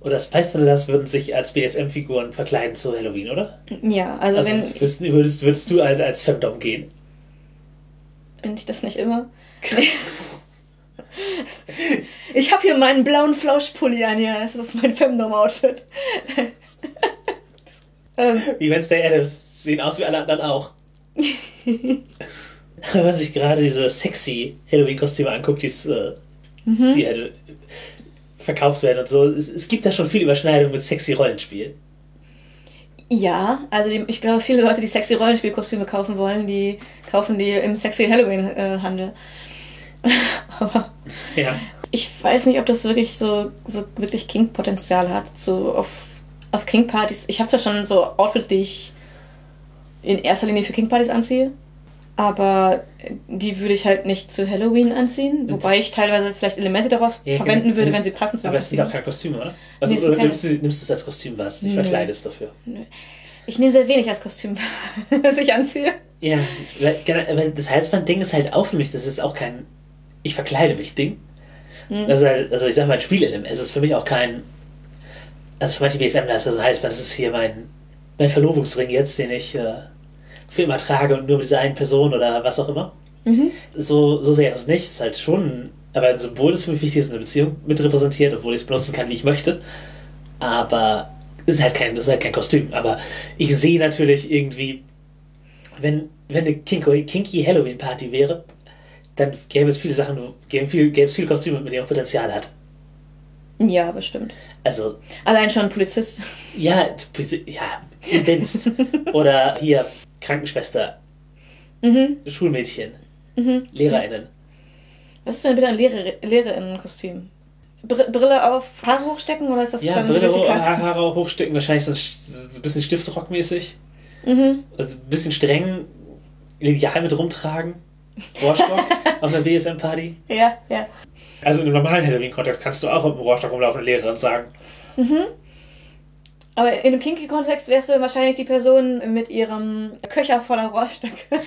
oder Spice Vanillas würden sich als BDSM-Figuren verkleiden zu Halloween, oder? ja, also, Also wenn würdest, würdest, würdest du als, als Femdom gehen? bin ich das nicht immer. Ich habe hier meinen blauen Flauschpulli an, ja, das ist mein Femdom-Outfit. ähm, Wie Wednesday Adams sehen aus wie alle anderen auch. Wenn man sich gerade diese sexy Halloween-Kostüme anguckt, die's, äh, die halt verkauft werden und so, es, es gibt da schon viel Überschneidung mit sexy Rollenspiel. ja, also die, ich glaube, viele Leute, die sexy Rollenspielkostüme kaufen wollen, die kaufen die im sexy Halloween-Handel. Aber Ja. ich weiß nicht, ob das wirklich so, so wirklich King-Potenzial hat. So auf, auf King-Partys. Ich habe zwar schon so Outfits, die ich in erster Linie für King-Partys anziehe, aber die würde ich halt nicht zu Halloween anziehen. Wobei ich teilweise vielleicht Elemente daraus Ja, verwenden genau. würde, wenn sie passen zu Aber es sind auch Kostüm. keine Kostüme, oder? Also Nee, oder nimmst, du, nimmst du es als Kostüm wahr, dass du dich Nö. verkleidest dafür? Ich nehme sehr wenig als Kostüm, was ich anziehe. Ja, weil, genau, das Halsband-Ding ist halt auch für mich, das ist auch kein ich verkleide mich Ding. Mhm. Also, also ich sag mal, ein Spielelement. Es ist für mich auch kein. Also für manche ist das ein Halsband, das ist hier mein, mein Verlobungsring jetzt, den ich äh, für immer trage und nur mit dieser einen Person oder was auch immer. Mhm. So, so sehr ist es nicht. Es ist halt schon, aber ein Symbol ist für mich wichtig, das eine Beziehung mit repräsentiert, obwohl ich es benutzen kann, wie ich möchte. Aber es ist halt kein, ist halt kein Kostüm. Aber ich sehe natürlich irgendwie, wenn, wenn eine kinky, kinky Halloween Party wäre, dann gäbe es viele Sachen, gäbe, viel, gäbe es viele Kostüme, mit denen man Potenzial hat. Ja, bestimmt. Also, Allein schon Polizist. ja, ja, Dienst. Oder hier Krankenschwester, Mhm. Schulmädchen, Mhm. LehrerInnen. Was ist denn bitte ein Lehrer, Lehrerinnenkostüm? Br Brille auf, Haare hochstecken oder ist das Ja, dann Brille, vertikal? Haare hochstecken, wahrscheinlich so ein, bisschen Stiftrockmäßig. Mhm. Also ein bisschen streng, Lineal mit rumtragen. Rohrstock auf einer BSM-Party. Ja, ja. Also in einem normalen Halloween-Kontext kannst du auch mit dem Rohrstock rumlaufen und Lehrerin sagen. Aber in einem Kinky-Kontext wärst du wahrscheinlich die Person mit ihrem Köcher voller Rohrstöcke.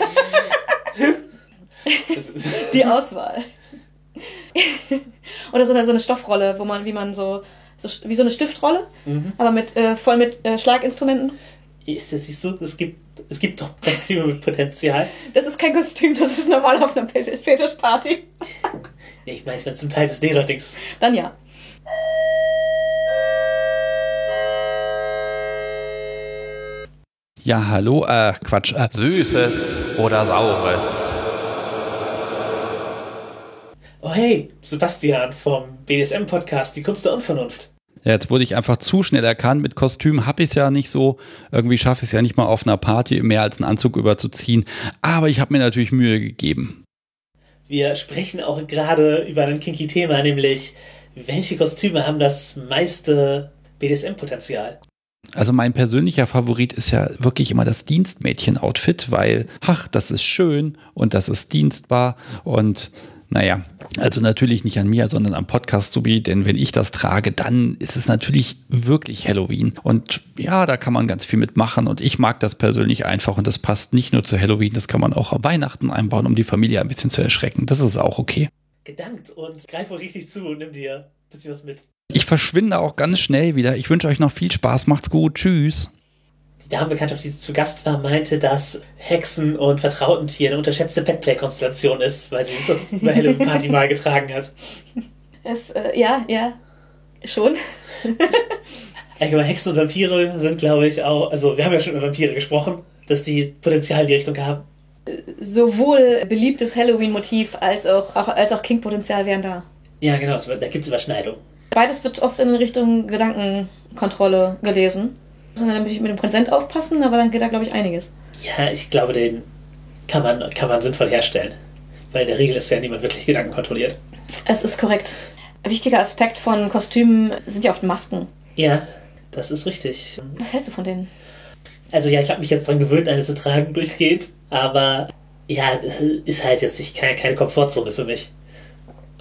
Die Auswahl. Oder so eine, so eine Stoffrolle, wo man, wie man so, so wie so eine Stiftrolle, Mhm. aber mit äh, voll mit äh, Schlaginstrumenten. Ist das, siehst du, es gibt, es gibt doch Kostüme mit Potenzial. Das ist kein Kostüm, das ist normal auf einer Fetisch- Fetischparty. Ich meine, wenn es zum Teil des Lehrerdings. Dann ja. Ja, hallo, äh, Quatsch. Äh, Süßes oder Saures? Oh hey, Sebastian vom BDSM-Podcast Die Kunst der Unvernunft. ja, jetzt wurde ich einfach zu schnell erkannt. Mit Kostüm habe ich es ja nicht so. Irgendwie schaffe ich es ja nicht mal auf einer Party mehr als einen Anzug überzuziehen. Aber ich habe mir natürlich Mühe gegeben. Wir sprechen auch gerade über ein kinky Thema, nämlich welche Kostüme haben das meiste BDSM-Potenzial? Also mein persönlicher Favorit ist ja wirklich immer das Dienstmädchen-Outfit, weil, ach, das ist schön und das ist dienstbar und naja, also natürlich nicht an mir, sondern am Podcast sowie, denn wenn ich das trage, dann ist es natürlich wirklich Halloween. Und ja, da kann man ganz viel mitmachen und ich mag das persönlich einfach und das passt nicht nur zu Halloween, das kann man auch auf Weihnachten einbauen, um die Familie ein bisschen zu erschrecken. Das ist auch okay. Gedankt und greif richtig zu und nimm dir ein bisschen was mit. Ich verschwinde auch ganz schnell wieder. Ich wünsche euch noch viel Spaß. Macht's gut. Tschüss. Die Damenbekanntschaft, die zu Gast war, meinte, dass Hexen und vertrauten Tiere eine unterschätzte Petplay-Konstellation ist, weil sie es auf einer Halloween-Party mal getragen hat. Es, äh, ja, ja. Schon. Allgemein Hexen und Vampire sind, glaube ich, auch, also wir haben ja schon über Vampire gesprochen, dass die Potenzial in die Richtung haben. sowohl beliebtes Halloween-Motiv als auch, auch, als auch King-Potenzial wären da. Ja, genau, da gibt es Überschneidungen. Beides wird oft in Richtung Gedankenkontrolle gelesen. Muss man natürlich mit dem Präsent aufpassen, aber dann geht da, glaube ich, einiges. Ja, ich glaube, den kann man, kann man sinnvoll herstellen. Weil in der Regel ist ja niemand wirklich Gedanken kontrolliert. Es ist korrekt. Ein wichtiger Aspekt von Kostümen sind ja oft Masken. Ja, das ist richtig. Was hältst du von denen? Also ja, ich habe mich jetzt dran gewöhnt, eine zu tragen durchgehend, aber ja, ist halt jetzt nicht keine, keine Komfortzone für mich.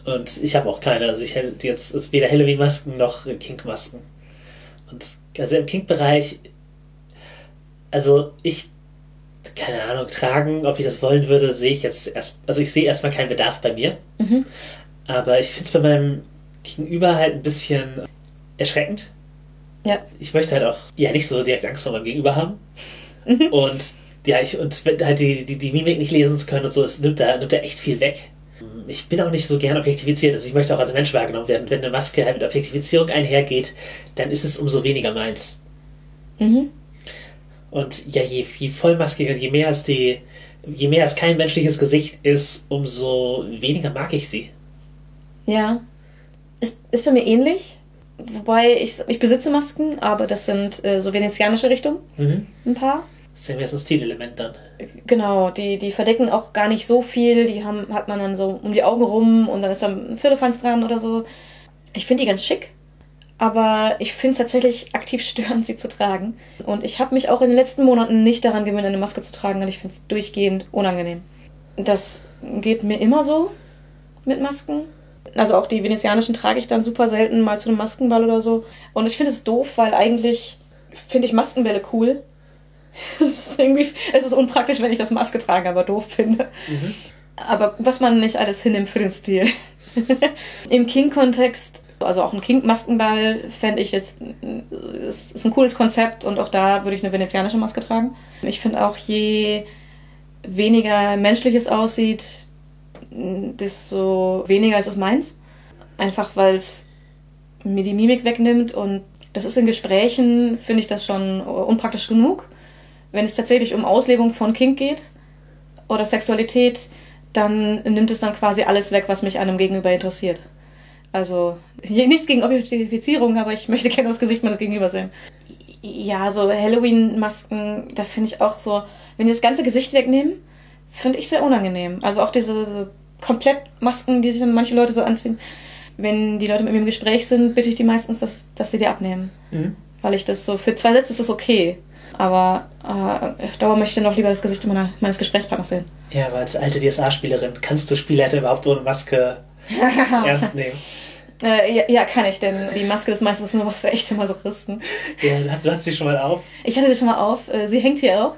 Und ich habe auch keine. Also ich hätte jetzt ist weder Halloween-Masken noch Kink-Masken. Und also im Kink-Bereich, also ich, keine Ahnung, tragen, ob ich das wollen würde, sehe ich jetzt erst, also ich sehe erstmal keinen Bedarf bei mir. Mhm. Aber ich finde es bei meinem Gegenüber halt ein bisschen erschreckend. Ja. Ich möchte halt auch ja nicht so direkt Angst vor meinem Gegenüber haben. Und ja, ich, und halt die, die, die Mimik nicht lesen zu können und so, es nimmt da, nimmt da echt viel weg. Ich bin auch nicht so gern objektiviziert, also ich möchte auch als Mensch wahrgenommen werden. Wenn eine Maske halt mit Objektifizierung einhergeht, dann ist es umso weniger meins. Mhm. Und ja, je, je vollmaskiger, je mehr es die, je mehr es kein menschliches Gesicht ist, umso weniger mag ich sie. Ja. Ist, ist bei mir ähnlich. Wobei ich, ich besitze Masken, aber das sind äh, so venezianische Richtung, Mhm. ein paar. Das ist ein Stilelement dann. Genau, die, die verdecken auch gar nicht so viel. Die haben, hat man dann so um die Augen rum und dann ist da ein Firlefanz dran oder so. Ich finde die ganz schick, aber ich finde es tatsächlich aktiv störend, sie zu tragen. Und ich habe mich auch in den letzten Monaten nicht daran gewöhnt, eine Maske zu tragen, und ich finde es durchgehend unangenehm. Das geht mir immer so mit Masken. Also auch die venezianischen trage ich dann super selten mal zu einem Maskenball oder so. Und ich finde es doof, weil eigentlich finde ich Maskenbälle cool. Es ist irgendwie, es ist unpraktisch, wenn ich das Maske trage, aber doof finde. Aber was man nicht alles hinnimmt für den Stil. Im King-Kontext, also auch ein King-Maskenball, fände ich jetzt, ist, ist ein cooles Konzept und auch da würde ich eine venezianische Maske tragen. Ich finde auch, je weniger menschlich es aussieht, desto weniger ist es meins. Einfach weil es mir die Mimik wegnimmt und das ist in Gesprächen, finde ich das schon unpraktisch genug. Wenn es tatsächlich um Auslebung von Kink geht oder Sexualität, dann nimmt es dann quasi alles weg, was mich einem Gegenüber interessiert. Also nichts gegen Objektifizierung, aber ich möchte gerne das Gesicht meines Gegenüber sehen. Ja, so Halloween-Masken, da finde ich auch so, wenn die das ganze Gesicht wegnehmen, finde ich sehr unangenehm. Also auch diese so komplett Masken, die sich manche Leute so anziehen. Wenn die Leute mit mir im Gespräch sind, bitte ich die meistens, dass, dass sie die abnehmen. Mhm. Weil ich das so, für zwei Sätze ist das okay. Aber äh, auf Dauer möchte ich dann auch lieber das Gesicht meiner, meines Gesprächspartners sehen. Ja, aber als alte DSA-Spielerin kannst du Spielleiter überhaupt ohne Maske ernst nehmen. Äh, ja, ja, kann ich, denn die Maske ist meistens nur was für echte Masochisten. Ja, du hast, du hast sie schon mal auf. Ich hatte sie schon mal auf. Äh, Sie hängt hier auch.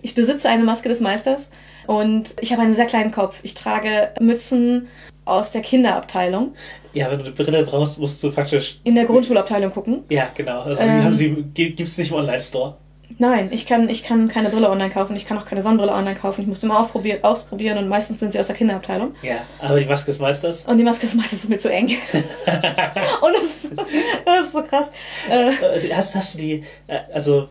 Ich besitze eine Maske des Meisters und ich habe einen sehr kleinen Kopf. Ich trage Mützen aus der Kinderabteilung. Ja, wenn du eine Brille brauchst, musst du praktisch. In der Grundschulabteilung gucken. Ja, genau. Also Ähm. haben sie, gi- gibt's nicht im Online-Store. Nein, ich kann, ich kann keine Brille online kaufen. Ich kann auch keine Sonnenbrille online kaufen. Ich muss immer aufprobieren, ausprobieren und meistens sind sie aus der Kinderabteilung. Ja, aber die Maske des Meisters. Und die Maske ist meistens mir zu eng. und das ist, das ist so krass. Äh, Äh, Hast, hast du die, äh, also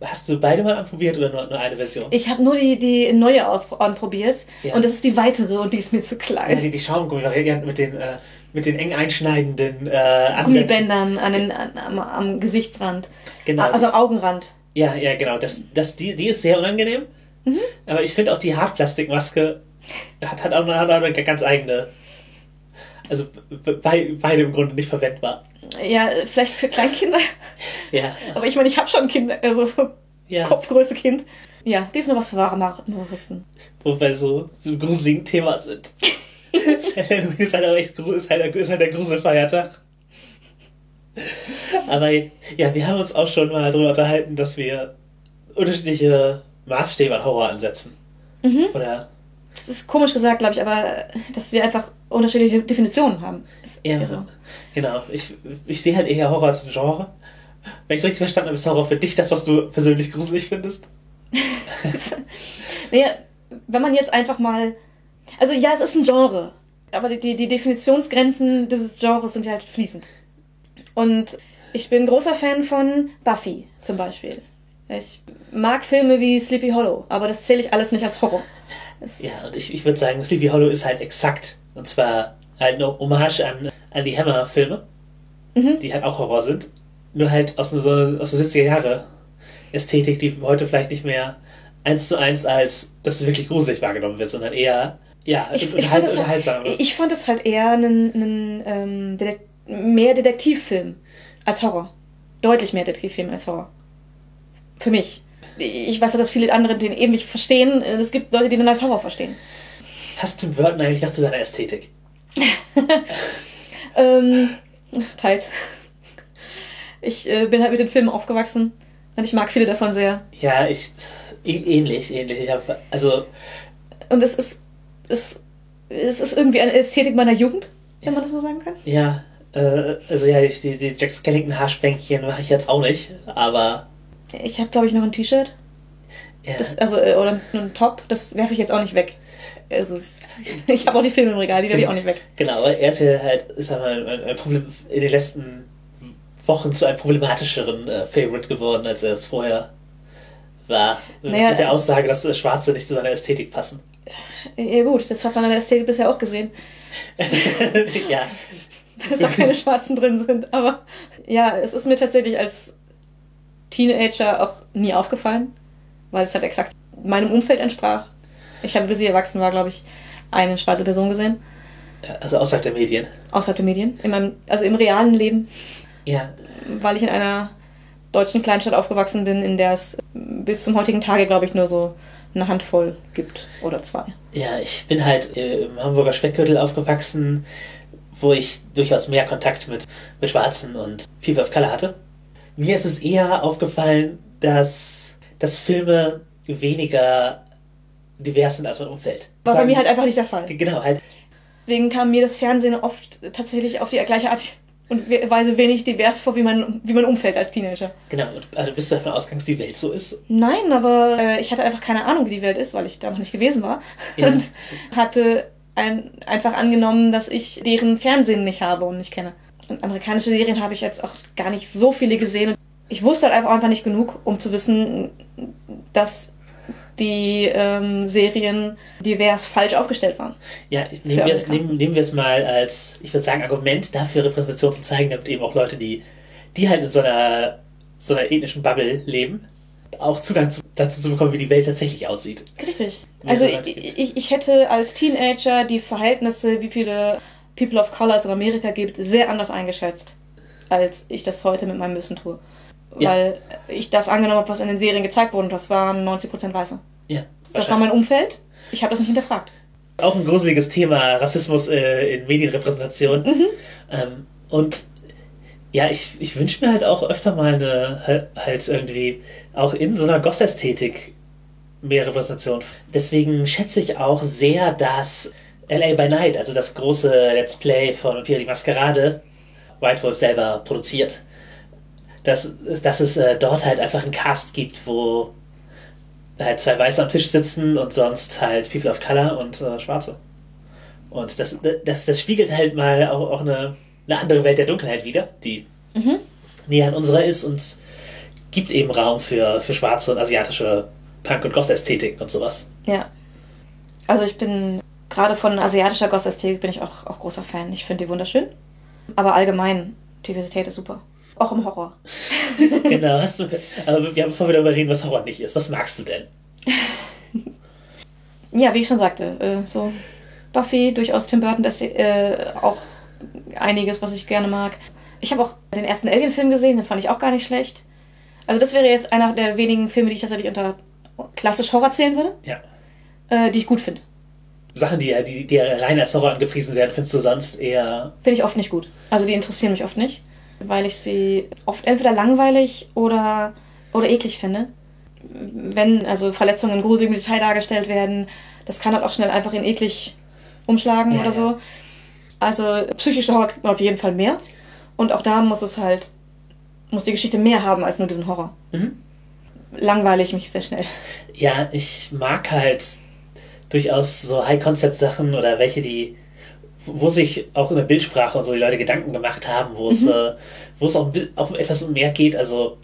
hast du beide mal anprobiert oder nur, nur eine Version? ich habe nur die, die neue auf, anprobiert Ja. und das ist die weitere und die ist mir zu Ja, klein. die, die Schaumgummi-Variante mit den, äh, mit den eng einschneidenden äh, Ansätzen. Gummibändern an den, an, am, am Gesichtsrand. Genau. Also am Augenrand. Ja, ja, genau. Das, das, die, die ist sehr unangenehm. Mhm. Aber ich finde auch die Hartplastikmaske hat, hat, auch, eine, hat auch eine ganz eigene. Also be- bei, beide im Grunde nicht verwendbar. Ja, vielleicht für Kleinkinder. Ja, Aber ich meine, ich habe schon Kinder, also ja. Kopfgröße Kind. Ja, die ist nur was für wahre Mar- Masochisten. Wo wir so, so gruseligen Thema sind. Ist halt auch echt ist halt, ist halt der Gruselfeiertag. Aber ja, wir haben uns auch schon mal darüber unterhalten, dass wir unterschiedliche Maßstäbe an Horror ansetzen. Mhm. Oder Das ist komisch gesagt, glaube ich, aber dass wir einfach unterschiedliche Definitionen haben. Ist Ja, eher so. genau. Ich, ich sehe halt eher Horror als ein Genre. Wenn ich es richtig verstanden habe, ist Horror für dich das, was du persönlich gruselig findest. Naja, wenn man jetzt einfach mal. Also ja, es ist ein Genre. Aber die, die, die Definitionsgrenzen dieses Genres sind ja halt fließend. Und ich bin großer Fan von Buffy zum Beispiel. Ich mag Filme wie Sleepy Hollow, aber das zähle ich alles nicht als Horror. Es, Ja, und ich, ich würde sagen, Sleepy Hollow ist halt exakt. Und zwar halt eine Hommage an, an die Hammer-Filme, Mhm. die halt auch Horror sind. Nur halt aus, so, aus der 70er Jahre Ästhetik, die heute vielleicht nicht mehr eins zu eins als das ist wirklich gruselig wahrgenommen wird, sondern eher ja, Ich, ich, fand es halt, ich fand es halt eher einen, einen ähm, Detek mehr Detektivfilm als Horror. Deutlich mehr Detektivfilm als Horror. Für mich. Ich weiß ja, dass viele andere den ähnlich verstehen. Es gibt Leute, die den als Horror verstehen. Passt Tim Burton eigentlich noch zu seiner Ästhetik? Ähm, teils. Ich äh, bin halt mit den Filmen aufgewachsen und ich mag viele davon sehr. Ja, ich ähnlich, ähnlich. Ich hab, also Und es ist, es, es ist irgendwie eine Ästhetik meiner Jugend, wenn man das so sagen kann. ja, äh, also ja, ich, die, die Jack Skellington Haarspänkchen mache ich jetzt auch nicht, aber Ich habe, glaube ich, noch ein T-Shirt. ja, Das, also, äh, oder einen Top. Das werfe ich jetzt auch nicht weg. Also, ich habe auch die Filme im Regal, die werfe ich auch nicht weg. genau, aber er ist ja halt, ist ein, ein, ein Problem in den letzten Wochen zu einem problematischeren äh, Favorite geworden, als er es vorher war. Naja, mit der äh, Aussage, dass äh, Schwarze nicht zu seiner Ästhetik passen. Ja gut, das hat man an der Ästhetik bisher auch gesehen, ja, dass da keine Schwarzen drin sind. Aber ja, es ist mir tatsächlich als Teenager auch nie aufgefallen, weil es halt exakt meinem Umfeld entsprach. Ich habe, bis ich erwachsen war, glaube ich, eine schwarze Person gesehen, also außerhalb der Medien. außerhalb der Medien. In meinem, also im realen Leben, Ja, weil ich in einer deutschen Kleinstadt aufgewachsen bin, in der es bis zum heutigen Tage, glaube ich, nur so eine Handvoll gibt oder zwei. Ja, ich bin halt im Hamburger Speckgürtel aufgewachsen, wo ich durchaus mehr Kontakt mit, mit Schwarzen und People of Color hatte. Mir ist es eher aufgefallen, dass, dass Filme weniger divers sind als mein Umfeld. War bei mir halt einfach nicht der Fall. Genau, halt. Deswegen kam mir das Fernsehen oft tatsächlich auf die gleiche Art und we- Weise wenig divers vor wie mein, wie mein Umfeld als Teenager. Genau, und also bist du davon ausgegangen, dass die Welt so ist? Nein, aber äh, ich hatte einfach keine Ahnung, wie die Welt ist, weil ich da noch nicht gewesen war. Ja. Und hatte ein, einfach angenommen, dass ich deren Fernsehen nicht habe und nicht kenne. Und amerikanische Serien habe ich jetzt auch gar nicht so viele gesehen. Und ich wusste halt einfach, einfach nicht genug, um zu wissen, dass die ähm, Serien divers falsch aufgestellt waren. Ja, nehmen, wir es, nehmen, nehmen wir es mal als, ich würde sagen, Argument dafür, Repräsentation zu zeigen, damit eben auch Leute, die, die halt in so einer, so einer ethnischen Bubble leben, auch Zugang zu, dazu zu bekommen, wie die Welt tatsächlich aussieht. Richtig. Also ich, ich, ich hätte als Teenager die Verhältnisse, wie viele People of Color es in Amerika gibt, sehr anders eingeschätzt, als ich das heute mit meinem Wissen tue. Ja. Weil ich das angenommen habe, was in den Serien gezeigt wurde, und das waren 90% Weiße. Ja. Das war mein Umfeld. Ich habe das nicht hinterfragt. auch ein gruseliges Thema, Rassismus äh, in Medienrepräsentation. Ähm, und ja, ich, ich wünsche mir halt auch öfter mal eine, halt- halt irgendwie auch in so einer Goss-Ästhetik mehr Repräsentation. Deswegen schätze ich auch sehr, dass LA by Night, also das große Let's Play von Vampire die Maskerade, White Wolf selber produziert. Dass, dass es äh, dort halt einfach einen Cast gibt, wo halt zwei Weiße am Tisch sitzen und sonst halt People of Color und äh, Schwarze. Und das, das, das spiegelt halt mal auch, auch eine, eine andere Welt der Dunkelheit wieder, die näher an unserer ist und gibt eben Raum für, für schwarze und asiatische Punk- und Goth-Ästhetik und sowas. Ja. Also ich bin gerade von asiatischer Goss-Ästhetik bin ich auch, auch großer Fan. Ich finde die wunderschön. Aber allgemein, Diversität ist super. Auch im Horror. genau, hast du. Aber wir haben bevor wir darüber reden, was Horror nicht ist. Was magst du denn? Ja, wie ich schon sagte, äh, so Buffy, durchaus Tim Burton, das äh, auch einiges, was ich gerne mag. Ich habe auch den ersten Alien-Film gesehen, den fand ich auch gar nicht schlecht. Also das wäre jetzt einer der wenigen Filme, die ich tatsächlich unter klassisch Horror zählen würde, Ja. äh, die ich gut finde. Sachen, die, die, die rein als Horror angepriesen werden, findest du sonst eher. Finde ich oft nicht gut. Also die interessieren mich oft nicht, weil ich sie oft entweder langweilig oder, oder eklig finde. Wenn also Verletzungen in gruseligem Detail dargestellt werden, das kann halt auch schnell einfach in eklig umschlagen Ja, oder ja. so. Also psychische Horror kriegt man auf jeden Fall mehr. Und auch da muss es halt, muss die Geschichte mehr haben als nur diesen Horror. Mhm. Langweile ich mich sehr schnell. Ja, ich mag halt durchaus so High-Concept-Sachen oder welche, die, wo sich auch in der Bildsprache und so die Leute Gedanken gemacht haben, wo es, äh, wo es auch, auch um etwas mehr geht. Also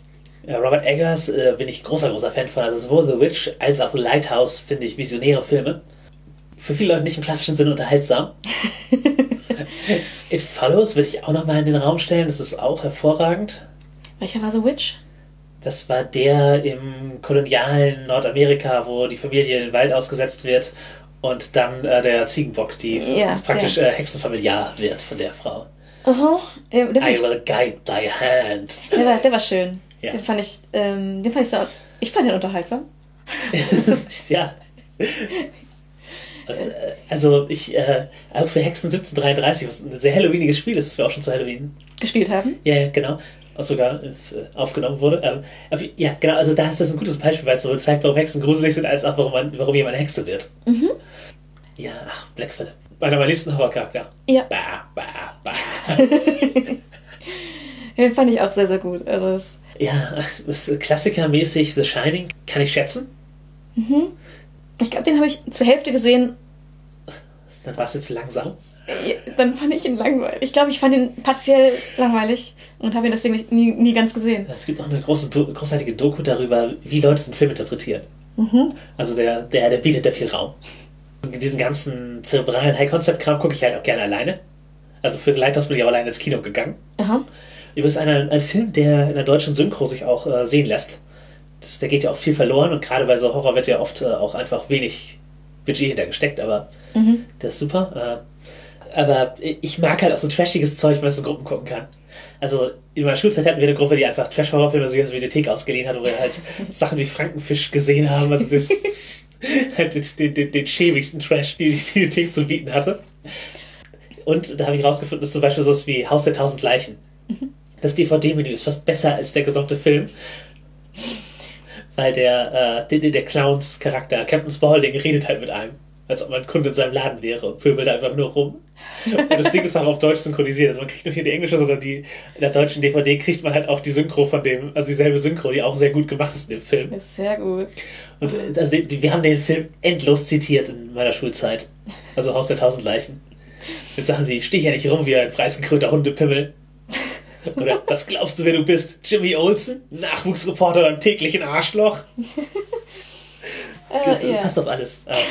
äh, Robert Eggers äh, bin ich großer, großer Fan von. Also sowohl The Witch als auch The Lighthouse finde ich visionäre Filme. für viele Leute nicht im klassischen Sinne unterhaltsam. It Follows würde ich auch nochmal in den Raum stellen. Das ist auch hervorragend. Welcher war The Witch? Das war der im kolonialen Nordamerika, wo die Familie in den Wald ausgesetzt wird und dann äh, der Ziegenbock, die Ja, praktisch äh, Hexenfamiliar wird von der Frau. Aha. Der, der, I will guide thy hand. der, war, der war schön. Ja. Den fand ich, ähm, den fand ich so, ich fand den unterhaltsam. ja. Äh, also ich, äh, auch für Hexen 1733, was ein sehr Halloweeniges Spiel ist, das wir auch schon zu Halloween Gespielt haben. Ja, ja, genau. Auch sogar äh, aufgenommen wurde. Ähm, ja, genau, also da ist das ein gutes Beispiel, weil es sowohl zeigt, warum Hexen gruselig sind, als auch warum, man, warum jemand Hexe wird. Ja, ach, Black Phillip. Einer meiner liebsten Horrorcharakter. Ja. Bah, bah, bah. Den fand ich auch sehr, sehr gut. Also es, ja, klassikermäßig The Shining kann ich schätzen. ich glaube, den habe ich zur Hälfte gesehen. Dann war es jetzt langsam. Dann fand ich ihn langweilig. Ich glaube, ich fand ihn partiell langweilig und habe ihn deswegen nicht, nie, nie ganz gesehen. Es gibt auch eine große, großartige Doku darüber, wie Leute den Film interpretieren. Also der, der, der bietet da viel Raum. Diesen ganzen zerebralen High-Concept-Kram gucke ich halt auch gerne alleine. Also für Lighthouse bin ich auch alleine ins Kino gegangen. Aha. Übrigens ein, ein Film, der in der deutschen Synchro sich auch äh, sehen lässt. Das, da geht ja auch viel verloren und gerade bei so Horror wird ja oft äh, auch einfach wenig Budget hintergesteckt, aber der ist super. Aber ich mag halt auch so trashiges Zeug, es in Gruppen gucken kann. Also in meiner Schulzeit hatten wir eine Gruppe, die einfach Trash-Horrorfilme sich aus der Videothek ausgeliehen hat, wo wir halt Sachen wie Frankenfisch gesehen haben. Also das halt den, den, den, den schäbigsten Trash, die die Videothek zu bieten hatte. Und da habe ich rausgefunden, dass zum Beispiel sowas wie Haus der tausend Leichen. Das DVD-Menü ist fast besser als der gesamte Film. Weil der, äh, der, der Clowns-Charakter, Captain Spaulding, redet halt mit einem. Als ob man Kunde in seinem Laden wäre und pöbelt einfach nur rum. Und das Ding ist auch auf Deutsch synchronisiert. Also man kriegt nicht nur die englische, sondern die, in der deutschen DVD kriegt man halt auch die Synchro von dem, also dieselbe Synchro, die auch sehr gut gemacht ist in dem Film. Ist sehr gut. Und also, wir haben den Film endlos zitiert in meiner Schulzeit. Also Haus der tausend Leichen. Mit Sachen wie, steh hier nicht rum wie ein preisgekrönter Hundepimmel. Oder, was glaubst du, wer du bist? Jimmy Olsen? Nachwuchsreporter beim täglichen Arschloch? Das Äh, ja. passt auf alles. Ah.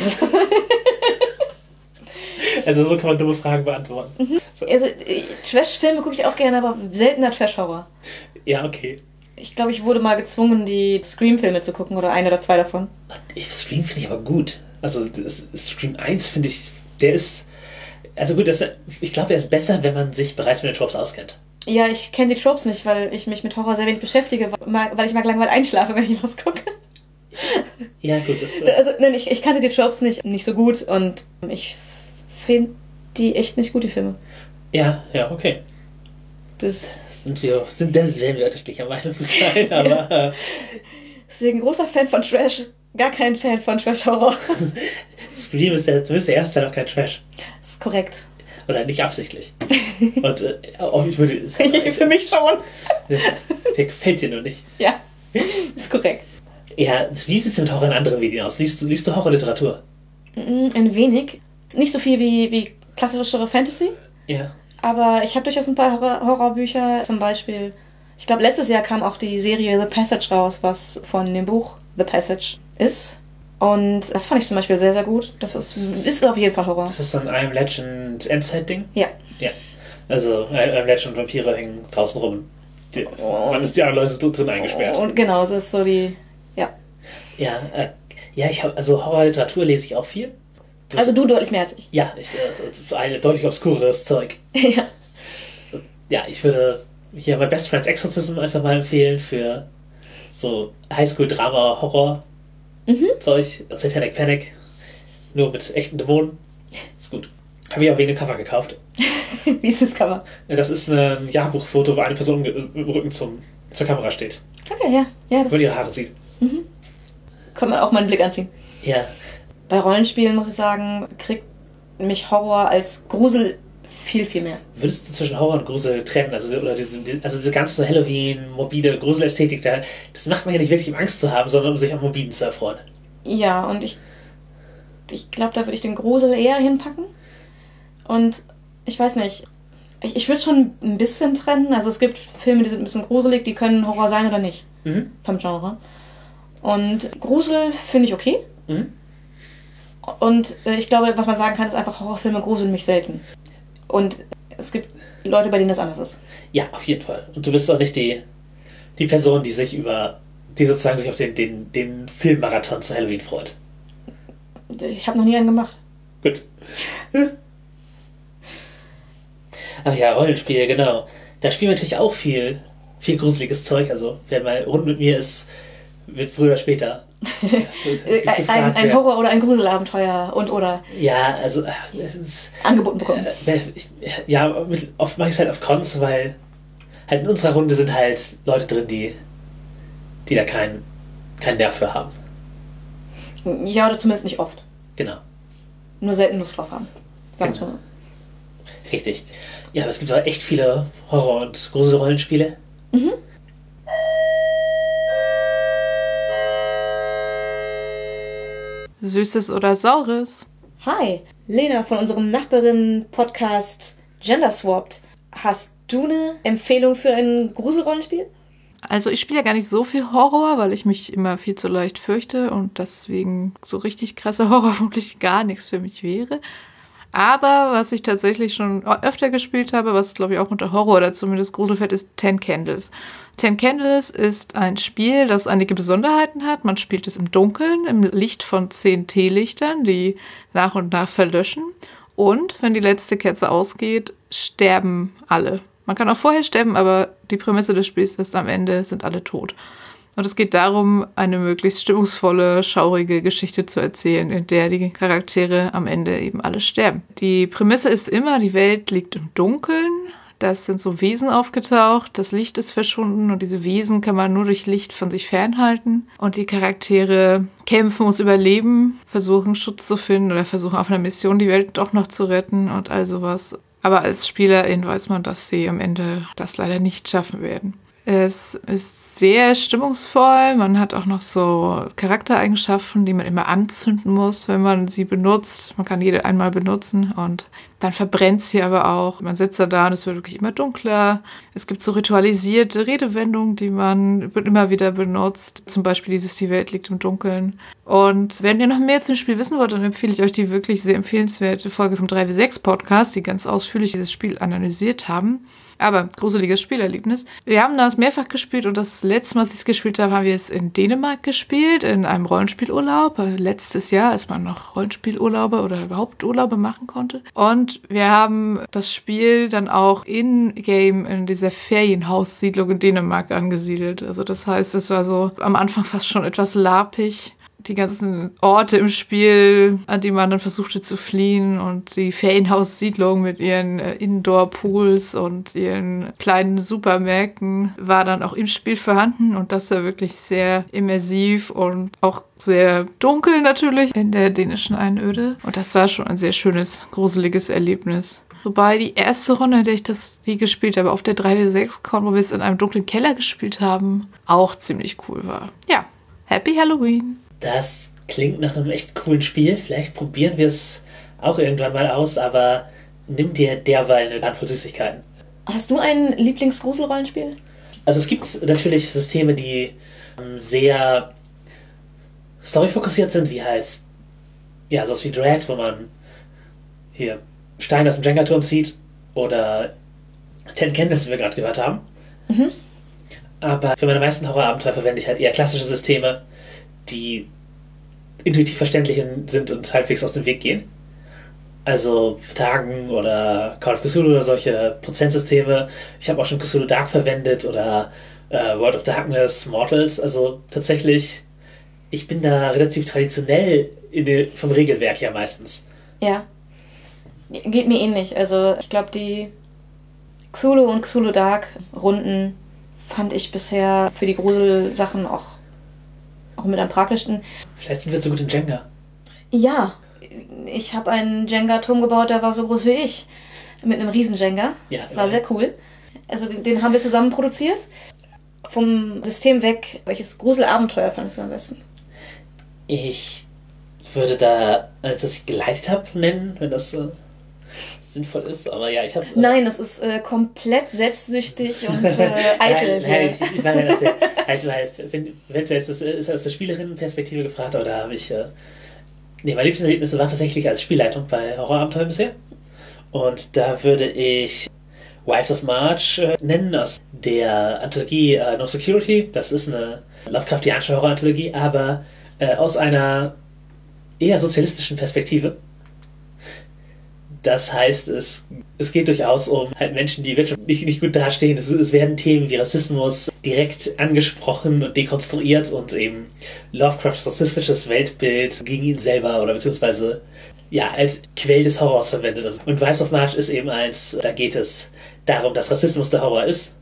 Also so kann man dumme Fragen beantworten. So, Also, äh, Trash-Filme gucke ich auch gerne, aber seltener Trash-Horror. ja, okay. Ich glaube, ich wurde mal gezwungen, die Scream-Filme zu gucken oder ein oder zwei davon. Scream finde ich aber gut. Also Scream 1 finde ich, der ist... Also gut, das, ich glaube, der ist besser, wenn man sich bereits mit den Tropes auskennt. Ja, ich kenne die Tropes nicht, weil ich mich mit Horror sehr wenig beschäftige, weil ich mag langweilig einschlafe, wenn ich was gucke. Ja, gut, das... Äh, Also, nein, ich, ich kannte die Tropes nicht, nicht so gut und ich finde die echt nicht gut, die Filme. ja, ja, okay. Das, Sind wir, sind, das werden wir unterschiedlicher Meinung sein, aber äh, deswegen großer Fan von Trash, gar kein Fan von Trash-Horror. Scream ist ja zumindest der erste auch kein Trash. Das ist korrekt. Oder nicht absichtlich. Und äh, auch ich würde... Für mich schon. Das, der gefällt dir nur nicht. Ja, ist korrekt. Ja, wie sieht es mit Horror in anderen Medien aus? Liest, du- liest du Horrorliteratur? Mm, Ein wenig. Nicht so viel wie, wie klassischere Fantasy, Ja. aber ich habe durchaus ein paar Horror Horrorbücher. Zum Beispiel, ich glaube, letztes Jahr kam auch die Serie The Passage raus, was von dem Buch The Passage ist. Und das fand ich zum Beispiel sehr, sehr gut. Das ist, ist auf jeden Fall Horror. Das ist so ein I Am Legend Endzeit-Ding? Ja. Ja. Also, I Am Legend Vampire hängen draußen rum. Die, man ist die anderen Leute drin eingesperrt. Und genau, das ist so die. Ja. Äh, ja, ich hab, also Horrorliteratur lese ich auch viel. Das- Also du deutlich mehr als ich. Ja, ich, äh, das ist ein deutlich obskureres Zeug. ja. Ja, ich würde hier mein Best Friends Exorcism einfach mal empfehlen für so Highschool-Drama, Horror Zeug, Satanic Panic, nur mit echten Dämonen. Ist gut. Habe ich auch wegen dem Cover gekauft. Wie ist das Cover? Das ist ein Jahrbuchfoto, wo eine Person im Rücken zum, zur Kamera steht, Okay, ja. Ja, das wo man ihre Haare sieht. Kann man auch mal einen Blick anziehen. Ja, Bei Rollenspielen muss ich sagen, kriegt mich Horror als Grusel viel, viel mehr. würdest du zwischen Horror und Grusel trennen? Also, oder diese, die- also diese ganze Halloween, mobile Gruselästhetik, da, das macht man ja nicht wirklich, um Angst zu haben, sondern um sich am Mobilen zu erfreuen. Ja, und ich, ich glaube, da würde ich den Grusel eher hinpacken. Und ich weiß nicht, ich, ich würde schon ein bisschen trennen. Also es gibt Filme, die sind ein bisschen gruselig, die können Horror sein oder nicht, Mhm. vom Genre. Und Grusel finde ich okay. Mhm. Und äh, ich glaube, was man sagen kann, ist einfach, Horrorfilme gruseln mich selten. Und es gibt Leute, bei denen das anders ist. Ja, auf jeden Fall. Und du bist auch nicht die, die Person, die sich über, die sozusagen sich auf den, den, den Filmmarathon zu Halloween freut. Ich habe noch nie einen gemacht. Gut. Ach ja, Rollenspiele, genau. Da spielen wir natürlich auch viel, viel gruseliges Zeug. Also, wer mal rund mit mir ist, wird früher oder später. Äh, ein, ein, Horror- oder ein Gruselabenteuer und oder Ja, also, äh, es ist. angeboten bekommen. Äh, Ja, oft mache ich es halt auf Cons, weil halt in unserer Runde sind halt Leute drin, die, die da keinen keinen Nerv für haben. Ja, oder zumindest nicht oft. Genau, Nur selten Lust drauf haben. Sagen wir mal so. richtig. Ja, aber es gibt auch echt viele Horror- und Gruselrollenspiele. Süßes oder Saures? Hi, Lena von unserem Nachbarinnen-Podcast Gender Swapped. Hast du eine Empfehlung für ein Gruselrollenspiel? Also ich spiele ja gar nicht so viel Horror, weil ich mich immer viel zu leicht fürchte und deswegen so richtig krasser Horror vermutlich gar nichts für mich wäre. Aber was ich tatsächlich schon öfter gespielt habe, was glaube ich auch unter Horror oder zumindest Grusel fällt, ist Ten Candles. Ten Candles ist ein Spiel, das einige Besonderheiten hat. Man spielt es im Dunkeln, im Licht von zehn Teelichtern, die nach und nach verlöschen. Und wenn die letzte Kerze ausgeht, sterben alle. Man kann auch vorher sterben, aber die Prämisse des Spiels ist, am Ende sind alle tot. Und es geht darum, eine möglichst stimmungsvolle, schaurige Geschichte zu erzählen, in der die Charaktere am Ende eben alle sterben. Die Prämisse ist immer, die Welt liegt im Dunkeln. Das sind so Wesen aufgetaucht, das Licht ist verschwunden und diese Wesen kann man nur durch Licht von sich fernhalten. Und die Charaktere kämpfen ums Überleben, versuchen Schutz zu finden oder versuchen auf einer Mission die Welt doch noch zu retten und all sowas. Aber als Spielerin weiß man, dass sie am Ende das leider nicht schaffen werden. Es ist sehr stimmungsvoll. Man hat auch noch so Charaktereigenschaften, die man immer anzünden muss, wenn man sie benutzt. Man kann jede einmal benutzen und dann verbrennt sie aber auch. Man sitzt da da und es wird wirklich immer dunkler. Es gibt so ritualisierte Redewendungen, die man immer wieder benutzt. Zum Beispiel dieses Die Welt liegt im Dunkeln. Und wenn ihr noch mehr zum Spiel wissen wollt, dann empfehle ich euch die wirklich sehr empfehlenswerte Folge vom 3W6 Podcast, die ganz ausführlich dieses Spiel analysiert haben. Aber gruseliges Spielerlebnis. Wir haben das mehrfach gespielt und das letzte Mal, als ich es gespielt habe, haben wir es in Dänemark gespielt, in einem Rollenspielurlaub. Letztes Jahr, als man noch Rollenspielurlaube oder überhaupt Urlaube machen konnte. Und wir haben das Spiel dann auch in-game in dieser Ferienhaussiedlung in Dänemark angesiedelt. Also das heißt, es war so am Anfang fast schon etwas lapig die ganzen Orte im Spiel, an die man dann versuchte zu fliehen und die Ferienhaussiedlung mit ihren äh, Indoor-Pools und ihren kleinen Supermärkten war dann auch im Spiel vorhanden und das war wirklich sehr immersiv und auch sehr dunkel natürlich in der dänischen Einöde und das war schon ein sehr schönes, gruseliges Erlebnis. Wobei die erste Runde, in der ich das die gespielt habe, auf der 3W6-Con, wo wir es in einem dunklen Keller gespielt haben, auch ziemlich cool war. Ja, Happy Halloween! Das klingt nach einem echt coolen Spiel. Vielleicht probieren wir es auch irgendwann mal aus, aber nimm dir derweil eine Handvoll Süßigkeiten. Hast du ein Lieblingsgruselrollenspiel? Also es gibt natürlich Systeme, die ähm, sehr storyfokussiert sind, wie halt, ja, sowas wie Dread, wo man hier Steine aus dem Jenga-Turm zieht oder Ten Candles, wie wir gerade gehört haben. Aber für meine meisten Horrorabenteuer verwende ich halt eher klassische Systeme, die intuitiv verständlich sind und halbwegs aus dem Weg gehen. Also Tagen oder Call of Cthulhu oder solche Prozentsysteme. Ich habe auch schon Cthulhu Dark verwendet oder äh, World of Darkness, Mortals. Also tatsächlich, ich bin da relativ traditionell den, vom Regelwerk her meistens. Ja. Geht mir ähnlich. Also ich glaube, die Xulu und Xulu Dark Runden fand ich bisher für die Gruselsachen auch, auch mit am praktischsten. Vielleicht sind wir zu gut in Jenga. Ja, ich habe einen Jenga-Turm gebaut, der war so groß wie ich. Mit einem riesen Jenga. Ja, das war immerhin. sehr cool. Also den, den haben wir zusammen produziert. Vom System weg, welches Gruselabenteuer fandest du am besten? Ich würde da, als das ich geleitet habe, nennen, wenn das äh, sinnvoll ist. Aber ja, ich habe. Nein, das ist äh, komplett selbstsüchtig und äh, eitel. Nein, nein, ich, ich meine, der, halt, halt, wenn, eventuell ist das, ist das aus der Spielerinnenperspektive gefragt, da habe ich, äh, Nee, meine liebsten Erlebnisse waren tatsächlich als Spielleitung bei Horrorabenteuer bisher. Und da würde ich Wives of March äh, nennen aus der Anthologie äh, No Security. Das ist eine Lovecraftianische Horror-Anthologie, aber äh, aus einer eher sozialistischen Perspektive. Das heißt, es, es geht durchaus um halt Menschen, die wirtschaftlich nicht gut dastehen. Es, es werden Themen wie Rassismus direkt angesprochen und dekonstruiert und eben Lovecrafts rassistisches Weltbild gegen ihn selber oder beziehungsweise ja, als Quell des Horrors verwendet. Also, Und Wives of March ist eben eins, da geht es darum, dass Rassismus der Horror ist.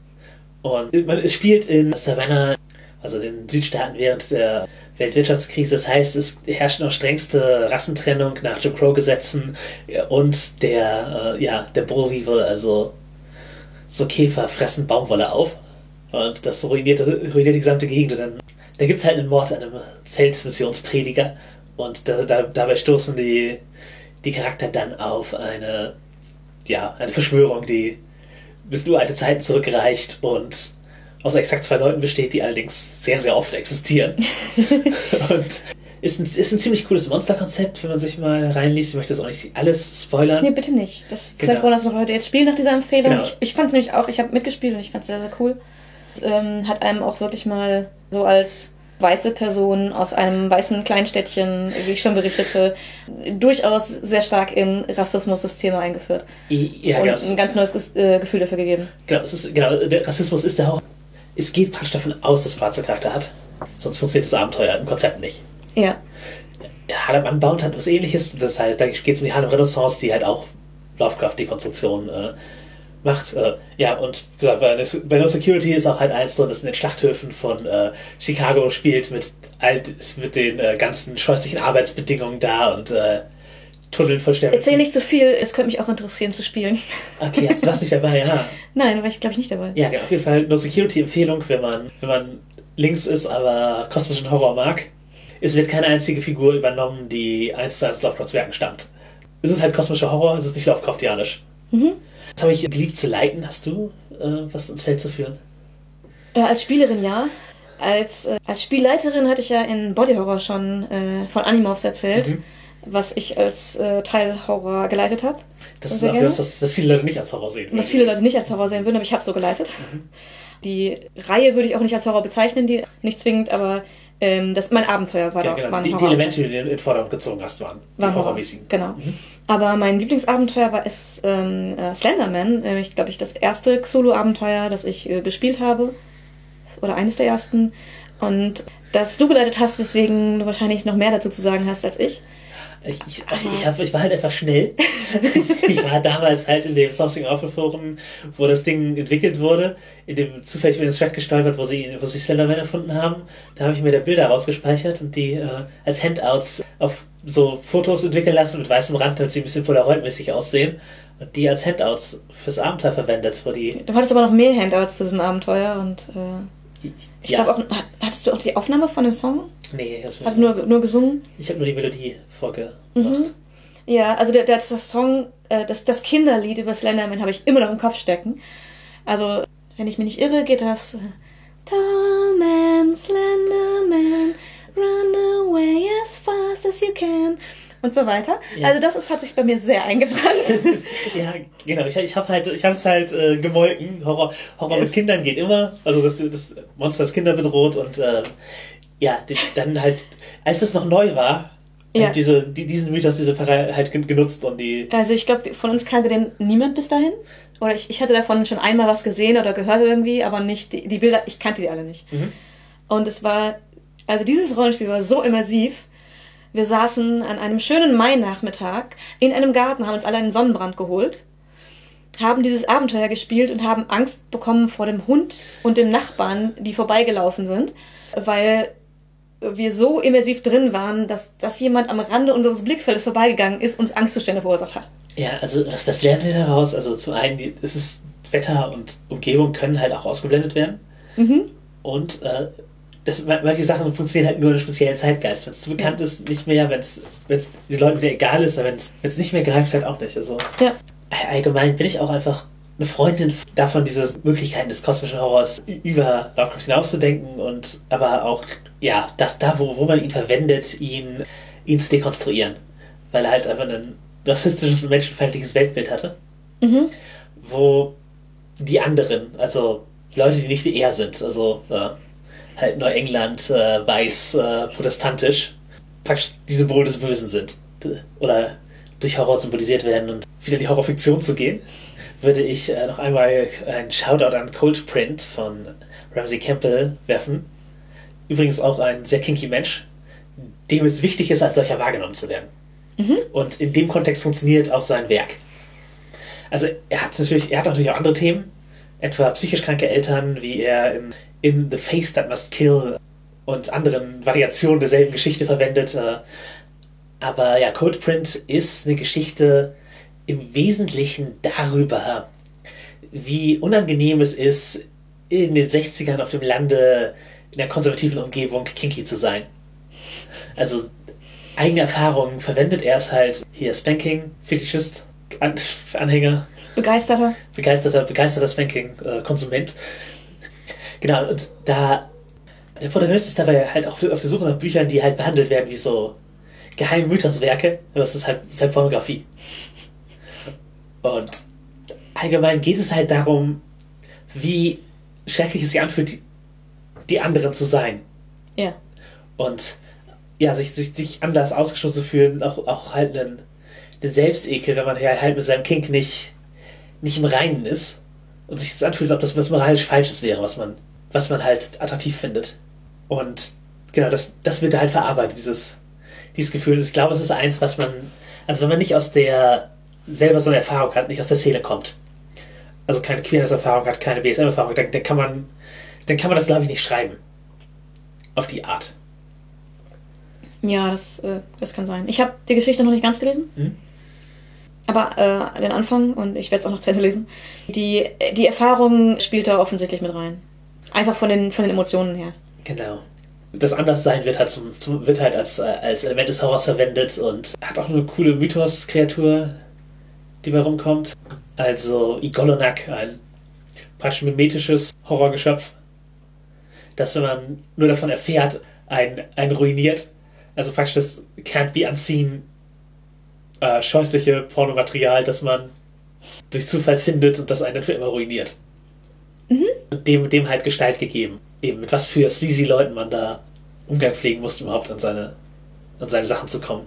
Und man, es spielt in Savannah, also in Südstaaten während der Weltwirtschaftskrise. Das heißt, es herrscht noch strengste Rassentrennung nach Jim Crow-Gesetzen und der, äh, ja, der Bullweevil, also so Käfer fressen Baumwolle auf. Und das ruiniert, ruiniert die gesamte Gegend. Und dann, dann gibt es halt einen Mord an einem Zeltmissionsprediger. Und da, da, dabei stoßen die, die Charakter dann auf eine, ja, eine Verschwörung, die bis nur alte Zeiten zurückreicht und aus exakt zwei Leuten besteht, die allerdings sehr, sehr oft existieren. und ist ein, ist ein ziemlich cooles Monsterkonzept, wenn man sich mal reinliest. Ich möchte das auch nicht alles spoilern. Nee, bitte nicht. Das, Genau. Vielleicht wollen das noch Leute jetzt spielen nach dieser Empfehlung. Genau. Ich, ich fand es nämlich auch, ich habe mitgespielt und ich fand es sehr, sehr cool. Ähm, hat einem auch wirklich mal so als weiße Person aus einem weißen Kleinstädtchen, wie ich schon berichtete, durchaus sehr stark in Rassismus-Systeme eingeführt. Ja, und genau. ein ganz neues äh, Gefühl dafür gegeben. Genau, es ist, genau, der Rassismus ist ja auch. Es geht praktisch davon aus, dass Schwarze Charakter hat. Sonst funktioniert das Abenteuer im Konzept nicht. Ja. Harlem Unbound hat was ähnliches. Das halt, da geht es um die Harlem Renaissance, die halt auch Lovecraft-Dekonstruktion äh, macht. Äh, ja, und gesagt, bei, bei No Security ist auch halt eins drin, das in den Schlachthöfen von äh, Chicago spielt, mit, all, mit den äh, ganzen scheußlichen Arbeitsbedingungen da und Tunneln voll Sterben. Erzähl nicht zu viel, es könnte mich auch interessieren zu spielen. Okay, hast du was nicht dabei, ja. Nein, war ich glaube ich nicht dabei. Ja, genau, auf jeden Fall No Security Empfehlung, wenn man, wenn man links ist, aber kosmischen Horror mag. Es wird keine einzige Figur übernommen, die eins zu eins Lovecrafts Werken stammt. Es ist halt kosmischer Horror, es ist nicht Lovecraftianisch. Mhm. Das habe ich geliebt zu leiten. Hast du äh, was ins Feld zu führen? Äh, als Spielerin ja. Als, äh, als Spielleiterin hatte ich ja in Body Horror schon äh, von Animorphs erzählt, Mhm. Was ich als äh, Teil Horror geleitet habe. Das ist gerne. was, was, viele Leute nicht als Horror sehen. Was viele Leute nicht als Horror sehen würden, aber ich habe so geleitet. Die Reihe würde ich auch nicht als Horror bezeichnen, die nicht zwingend, aber ähm, das, mein Abenteuer war Ja, da. genau. war Die, die Elemente, die du in den Vordergrund gezogen hast, waren die war Horror. Genau. Aber mein Lieblingsabenteuer war es ähm, äh, Slenderman. Äh, ich glaube, ich das erste Solo-Abenteuer, das ich äh, gespielt habe. Oder eines der ersten. Und das du geleitet hast, weswegen du wahrscheinlich noch mehr dazu zu sagen hast als ich. Ich, ich, ich, hab, ich war halt einfach schnell. ich war damals halt in dem Something Awful Forum, wo das Ding entwickelt wurde, in dem zufällig über den Thread gestolpert, wo sie, wo sie Slenderman erfunden haben. Da habe ich mir da Bilder rausgespeichert und die äh, als Handouts auf so Fotos entwickeln lassen mit weißem Rand, damit sie ein bisschen Polaroid-mäßig aussehen. Und die als Handouts fürs Abenteuer verwendet, wo die. Du hattest aber noch mehr Handouts zu diesem Abenteuer und äh, ich Ja. glaube auch, hattest du auch die Aufnahme von dem Song? Nee, Hast du nur, nur gesungen? ich habe nur die Melodie vorgemacht. Mhm. Ja, also der, der, das Song, äh, das, das Kinderlied über Slenderman habe ich immer noch im Kopf stecken. Also, wenn ich mich nicht irre, geht das äh, Tall man, slender man, run away as fast as you can und so weiter. Ja. Also das ist, hat sich bei mir sehr eingebrannt. Ja, genau. Ich, ich habe halt, ich habe es halt äh, gemolken. Horror, Horror mit Kindern geht immer. Also das, das Monster das Kinder bedroht und ähm, ja, dann halt, als es noch neu war, Ja. halt diese, die, diesen Mythos, diese Pfarrer halt gen- genutzt und die. Also ich glaube, von uns kannte den niemand bis dahin. Oder ich, ich hatte davon schon einmal was gesehen oder gehört irgendwie, aber nicht die, die Bilder, ich kannte die alle nicht. Mhm. Und es war, also dieses Rollenspiel war so immersiv. Wir saßen an einem schönen Mai-Nachmittag in einem Garten, haben uns alle einen Sonnenbrand geholt, haben dieses Abenteuer gespielt und haben Angst bekommen vor dem Hund und dem Nachbarn, die vorbeigelaufen sind, weil wir so immersiv drin waren, dass, dass jemand am Rande unseres Blickfeldes vorbeigegangen ist und uns Angstzustände verursacht hat. Ja, also was, was lernen wir daraus? Also zum einen, es ist Wetter und Umgebung können halt auch ausgeblendet werden. Mhm. Und äh, das, man- manche Sachen funktionieren halt nur in einem speziellen Zeitgeist. Wenn es zu bekannt ist, nicht mehr, wenn es den Leuten wieder egal ist, aber wenn es nicht mehr greift, halt auch nicht. Also Ja. allgemein bin ich auch einfach eine Freundin davon, diese Möglichkeiten des kosmischen Horrors über Lovecraft hinauszudenken und aber auch, ja, dass da, wo, wo man ihn verwendet, ihn ihn zu dekonstruieren. Weil er halt einfach ein rassistisches und menschenfeindliches Weltbild hatte. Mhm. Wo die anderen, also Leute, die nicht wie er sind, also äh, halt Neuengland, äh, weiß, äh, protestantisch, praktisch die Symbole des Bösen sind. Oder durch Horror symbolisiert werden und wieder in die Horrorfiktion zu gehen, würde ich äh, noch einmal einen Shoutout an Cold Print von Ramsey Campbell werfen. Übrigens auch ein sehr kinky Mensch, dem es wichtig ist, als solcher wahrgenommen zu werden. Und in dem Kontext funktioniert auch sein Werk. Also er hat natürlich, er hat natürlich auch andere Themen, etwa psychisch kranke Eltern, wie er in, in The Face That Must Kill und anderen Variationen derselben Geschichte verwendet. äh, Aber ja, Cold Print ist eine Geschichte im Wesentlichen darüber, wie unangenehm es ist, in den 60ern auf dem Lande in einer konservativen Umgebung kinky zu sein. Also eigene Erfahrungen verwendet er es halt hier Spanking, Fetischist, An Anhänger, Begeisterter. begeisterter, begeisterter Spanking-Konsument. Genau, und da der Protagonist ist dabei halt auch auf der Suche nach Büchern, die halt behandelt werden wie so geheime Mythoswerke, es ist halt, ist halt Pornografie. Und allgemein geht es halt darum, wie schrecklich es sich anfühlt, die, anderen zu sein. Ja. Und ja, sich, sich, sich anders ausgeschlossen zu fühlen, auch, auch halt einen, einen Selbstekel, wenn man ja halt mit seinem Kink nicht, nicht im Reinen ist und sich das anfühlt, als ob das was moralisch Falsches wäre, was man, was man halt attraktiv findet. Und genau, das, das wird da halt verarbeitet, dieses, dieses Gefühl. Ich glaube, es ist eins, was man, also wenn man nicht aus der, selber so eine Erfahrung hat, nicht aus der Szene kommt, also keine Queerness-Erfahrung hat, keine BSM-Erfahrung, dann, dann kann man, dann kann man das, glaube ich, nicht schreiben. Auf die Art. Ja, das, äh, das kann sein. Ich habe die Geschichte noch nicht ganz gelesen. Mhm. Aber äh, den Anfang, und ich werde es auch noch zu Ende lesen, die, die Erfahrung spielt da offensichtlich mit rein. Einfach von den, von den Emotionen her. Genau. Das Anderssein wird halt, zum, zum, wird halt als, äh, als Element des Horrors verwendet und hat auch eine coole Mythos-Kreatur, die bei rumkommt. Also Igolonak, ein praktisch mimetisches Horrorgeschöpf, das, wenn man nur davon erfährt, einen, einen ruiniert. Also praktisch das Can't Be Unseen äh, scheußliche Pornomaterial, das man durch Zufall findet und das einen dann für immer ruiniert. Und dem, dem halt Gestalt gegeben. Eben mit was für sleazy Leuten man da Umgang pflegen musste, überhaupt an seine, an seine Sachen zu kommen.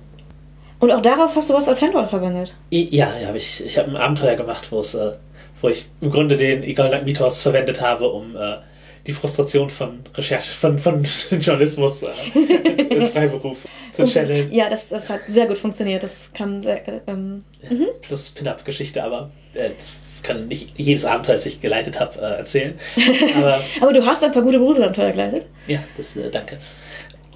Und auch daraus hast du was als Handroll verwendet. Ja, ja ich, ich habe ein Abenteuer gemacht, wo es, äh, wo ich im Grunde den Igolnak Mythos verwendet habe, um äh, die Frustration von Recherche, von, von Journalismus äh, als Freiberuf zu channeln. Ja, das, das hat sehr gut funktioniert. Das kann sehr, äh, ähm, Plus Pin-Up-Geschichte, aber äh, kann nicht jedes Abenteuer, das ich geleitet habe, äh, erzählen. Aber Aber du hast ein paar gute Gruselabenteuer geleitet. Ja, das, äh, danke.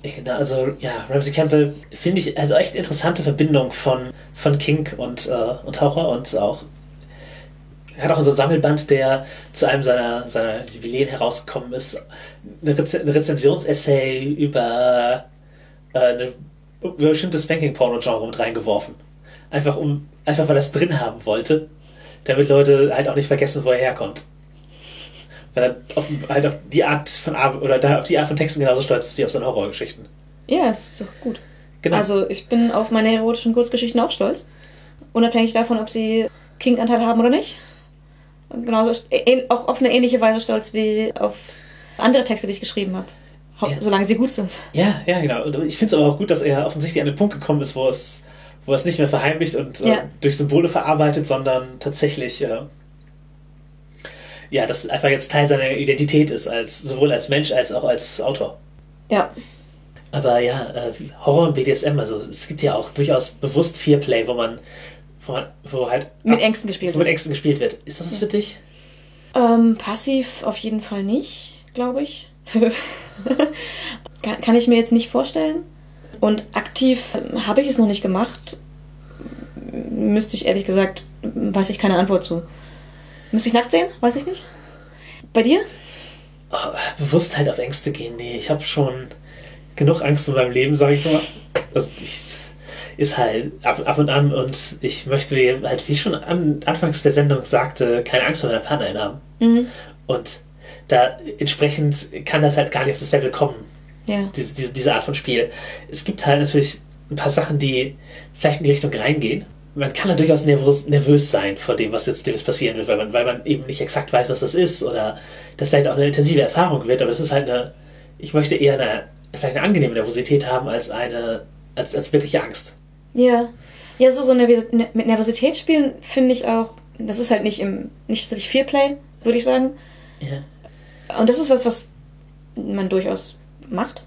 Ja, Genau, also ja, Ramsey Campbell finde ich also echt interessante Verbindung von, von Kink und, äh, und Horror und auch er hat auch so ein Sammelband, der zu einem seiner, seiner Jubiläen herausgekommen ist, eine, Reze eine Rezensionsessay über äh, eine über ein bestimmtes Spanking-Porno-Genre mit reingeworfen. Einfach um, einfach weil er es drin haben wollte, damit Leute halt auch nicht vergessen, wo er herkommt. Weil er auf, halt auf die Art von oder da auf die Art von Texten genauso stolz ist wie auf seine Horrorgeschichten. Ja, ist doch gut. Genau. Also ich bin auf meine erotischen Kurzgeschichten auch stolz. Unabhängig davon, ob sie King-Anteil haben oder nicht. Genauso st- ähn- auch auf eine ähnliche Weise stolz wie auf andere Texte, die ich geschrieben habe. Ja. Solange sie gut sind. Ja, ja, genau. Und ich finde es aber auch gut, dass er offensichtlich an den Punkt gekommen ist, wo es, wo er es nicht mehr verheimlicht und äh, Ja. durch Symbole verarbeitet, sondern tatsächlich äh, ja, das einfach jetzt Teil seiner Identität ist, als sowohl als Mensch als auch als Autor. Ja. Aber ja, äh, Horror und BDSM, also es gibt ja auch durchaus bewusst Fearplay, wo man, wo wo halt Mit Ängsten gespielt wo mit wird. Ängsten gespielt wird. Ist das was für dich? Ähm, passiv auf jeden Fall nicht, glaube ich. kann, kann ich mir jetzt nicht vorstellen. Und aktiv ähm, habe ich es noch nicht gemacht. Müsste ich ehrlich gesagt, weiß ich keine Antwort zu. Müsste ich nackt sehen? Weiß ich nicht. Bei dir? Oh, bewusst halt auf Ängste gehen. Nee, ich habe schon genug Angst in meinem Leben, sage ich mal. Also ich, ist halt ab, ab und an und ich möchte halt, wie ich schon an, anfangs der Sendung sagte, keine Angst vor meiner Partnerin haben. Mhm. Und da entsprechend kann das halt gar nicht auf das Level kommen, Ja. diese, diese, diese Art von Spiel. Es gibt halt natürlich ein paar Sachen, die vielleicht in die Richtung reingehen. Man kann da durchaus nervös, nervös sein vor dem, was jetzt dem jetzt passieren wird, weil man, weil man eben nicht exakt weiß, was das ist oder das vielleicht auch eine intensive Erfahrung wird, aber das ist halt eine, ich möchte eher eine, vielleicht eine angenehme Nervosität haben als eine, als, als wirkliche Angst. Ja. Ja, so, so Nervos ne- mit Nervosität spielen finde ich auch, das ist halt nicht im, nicht tatsächlich Fearplay, würde ich sagen. Ja. Und das ist was, was man durchaus macht.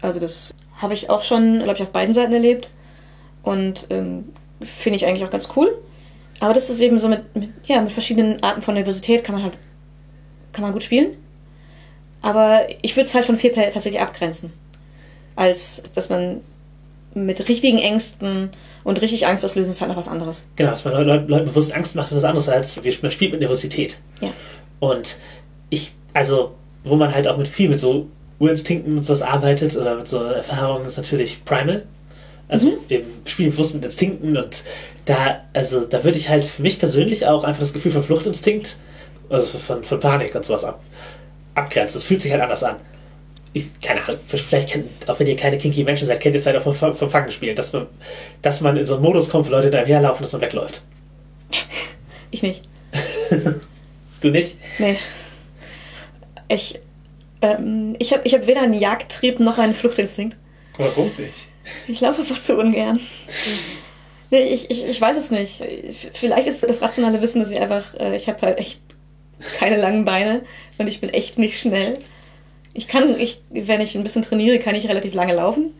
Also das habe ich auch schon, glaube ich, auf beiden Seiten erlebt. Und ähm, finde ich eigentlich auch ganz cool. Aber das ist eben so mit, mit, ja, mit verschiedenen Arten von Nervosität kann man halt, kann man gut spielen. Aber ich würde es halt von Fearplay tatsächlich abgrenzen. Als dass man mit richtigen Ängsten und richtig Angst auslösen ist halt noch was anderes. Genau, dass man Leu- Leu- Leuten bewusst Angst macht, ist was anderes als wir- man spielt mit Nervosität. Ja. Und ich, also, wo man halt auch mit viel mit so Urinstinkten und sowas arbeitet oder mit so Erfahrungen, ist natürlich Primal. Also eben spielen bewusst mit Instinkten und da, also da würde ich halt für mich persönlich auch einfach das Gefühl von Fluchtinstinkt, also von, von Panik und sowas ab, abgrenzen. Das fühlt sich halt anders an. Ich, keine Ahnung, vielleicht kennt, auch wenn ihr keine kinky Menschen seid, kennt ihr es halt auch vom, vom Fangenspielen, dass man, dass man in so einen Modus kommt, wo Leute da herlaufen, dass man wegläuft. Ich nicht. Du nicht? Nee. Ich, ähm, ich habe ich hab weder einen Jagdtrieb noch einen Fluchtinstinkt. Warum nicht? Ich laufe einfach zu ungern. Nee, ich, ich, ich weiß es nicht. Vielleicht ist das rationale Wissen, dass ich einfach, äh, ich habe halt echt keine langen Beine und ich bin echt nicht schnell. Ich kann, ich, wenn ich ein bisschen trainiere, kann ich relativ lange laufen.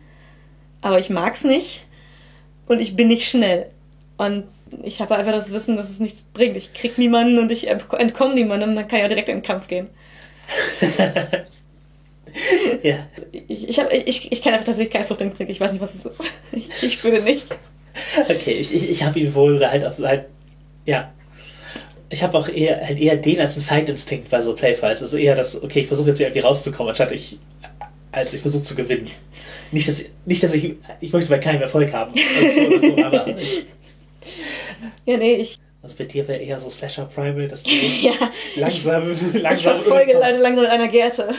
Aber ich mag's nicht und ich bin nicht schnell. Und ich habe einfach das Wissen, dass es nichts bringt. Ich krieg niemanden und ich entkomme niemandem und dann kann ich auch direkt in den Kampf gehen. Ja. Ich, ich, hab, ich, ich kenne einfach tatsächlich keinen Fluchtinstinkt. Ich weiß nicht, was es ist. Ich, ich spüre nicht. Okay, ich, ich, ich habe ihn wohl halt aus halt, ja. Ich habe auch eher halt eher den als einen Feindinstinkt bei so Playfights. Also eher das, okay, ich versuche jetzt irgendwie rauszukommen, anstatt ich als ich versuche zu gewinnen. Nicht, dass, nicht, dass ich, ich möchte bei keinem Erfolg haben. Also, so, so, aber ich, Ja, nee, ich, also bei dir wäre eher so Slasher Primal, dass du ja, langsam, ich langsam verfolge leider langsam in einer Gerte.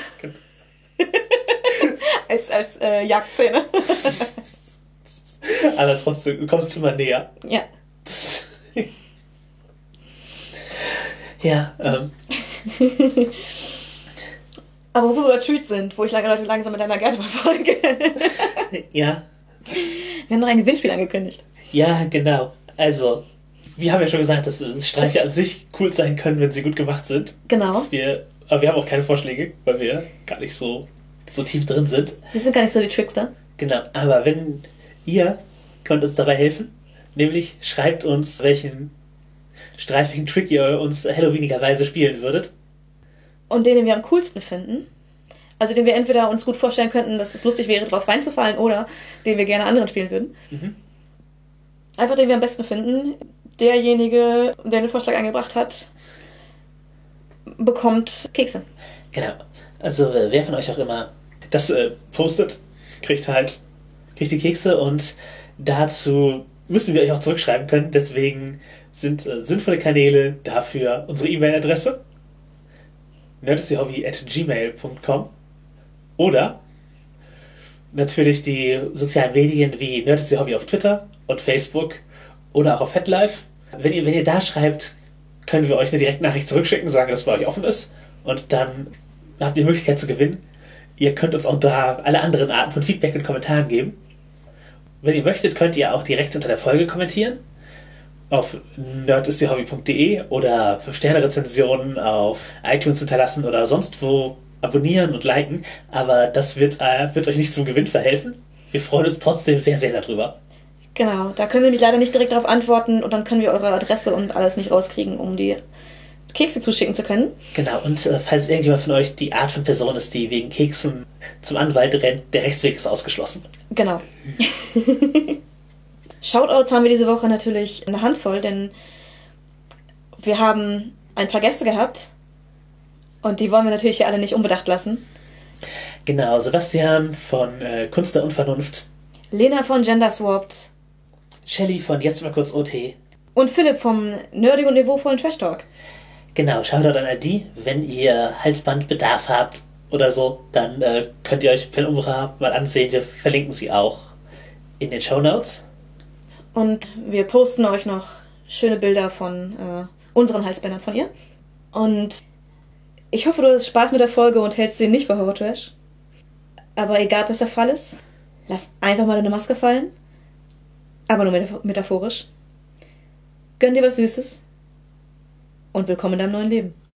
als als äh, Jagdszene. aber trotzdem, du kommst immer näher. ja. Ja, ähm, Aber wo wir bei Treat sind, wo ich lange Leute langsam mit einer Gerte verfolge. ja, wir haben noch ein Gewinnspiel angekündigt. Ja, genau. Also, wir haben ja schon gesagt, dass Streiche an sich cool sein können, wenn sie gut gemacht sind. Genau. Dass wir, aber wir haben auch keine Vorschläge, weil wir gar nicht so, so tief drin sind. Wir sind gar nicht so die Trickster. Genau. Aber wenn ihr könnt uns dabei helfen, nämlich schreibt uns, welchen streifigen Trick ihr uns Halloweenigerweise spielen würdet. Und den, den wir am coolsten finden. Also den wir entweder uns gut vorstellen könnten, dass es lustig wäre, drauf reinzufallen, oder den wir gerne anderen spielen würden. Mhm. Einfach den wir am besten finden. Derjenige, der den Vorschlag eingebracht hat, bekommt Kekse. Genau. Also, äh, wer von euch auch immer das äh, postet, kriegt halt kriegt die Kekse und dazu müssen wir euch auch zurückschreiben können. Deswegen sind äh, sinnvolle Kanäle dafür unsere E-Mail-Adresse nerdistyhobby.gmail.com oder natürlich die sozialen Medien wie Nerdisty Hobby auf Twitter und Facebook oder auch auf FetLife. Wenn ihr, wenn ihr da schreibt, können wir euch eine Direktnachricht zurückschicken, sagen, dass es bei euch offen ist und dann habt ihr die Möglichkeit zu gewinnen. Ihr könnt uns auch da alle anderen Arten von Feedback und Kommentaren geben. Wenn ihr möchtet, könnt ihr auch direkt unter der Folge kommentieren auf nerdistihobby.de oder 5-Sterne-Rezensionen auf iTunes hinterlassen oder sonst wo abonnieren und liken. Aber das wird, äh, wird euch nicht zum Gewinn verhelfen. Wir freuen uns trotzdem sehr, sehr darüber. Genau, da können wir nämlich leider nicht direkt darauf antworten und dann können wir eure Adresse und alles nicht rauskriegen, um die Kekse zuschicken zu können. Genau, und äh, falls irgendjemand von euch die Art von Person ist, die wegen Keksen zum Anwalt rennt, der Rechtsweg ist ausgeschlossen. Genau. Shoutouts haben wir diese Woche natürlich eine Handvoll, denn wir haben ein paar Gäste gehabt und die wollen wir natürlich hier alle nicht unbedacht lassen. Genau, Sebastian von äh, Kunst der Unvernunft, Lena von Gender Swapped Shelly von Jetzt mal kurz OT. und Philipp vom nerdigen und niveauvollen Trash Talk. Genau, schaut an all die. Wenn ihr Halsbandbedarf habt oder so, dann äh, könnt ihr euch Penumbra mal ansehen. Wir verlinken sie auch in den Show Notes. Und wir posten euch noch schöne Bilder von äh, unseren Halsbändern von ihr. Und ich hoffe, du hast Spaß mit der Folge und hältst sie nicht für Horror Trash. Aber egal, was der Fall ist, lass einfach mal deine Maske fallen. Aber nur metaph- metaphorisch. Gönn dir was Süßes. Und willkommen in deinem neuen Leben.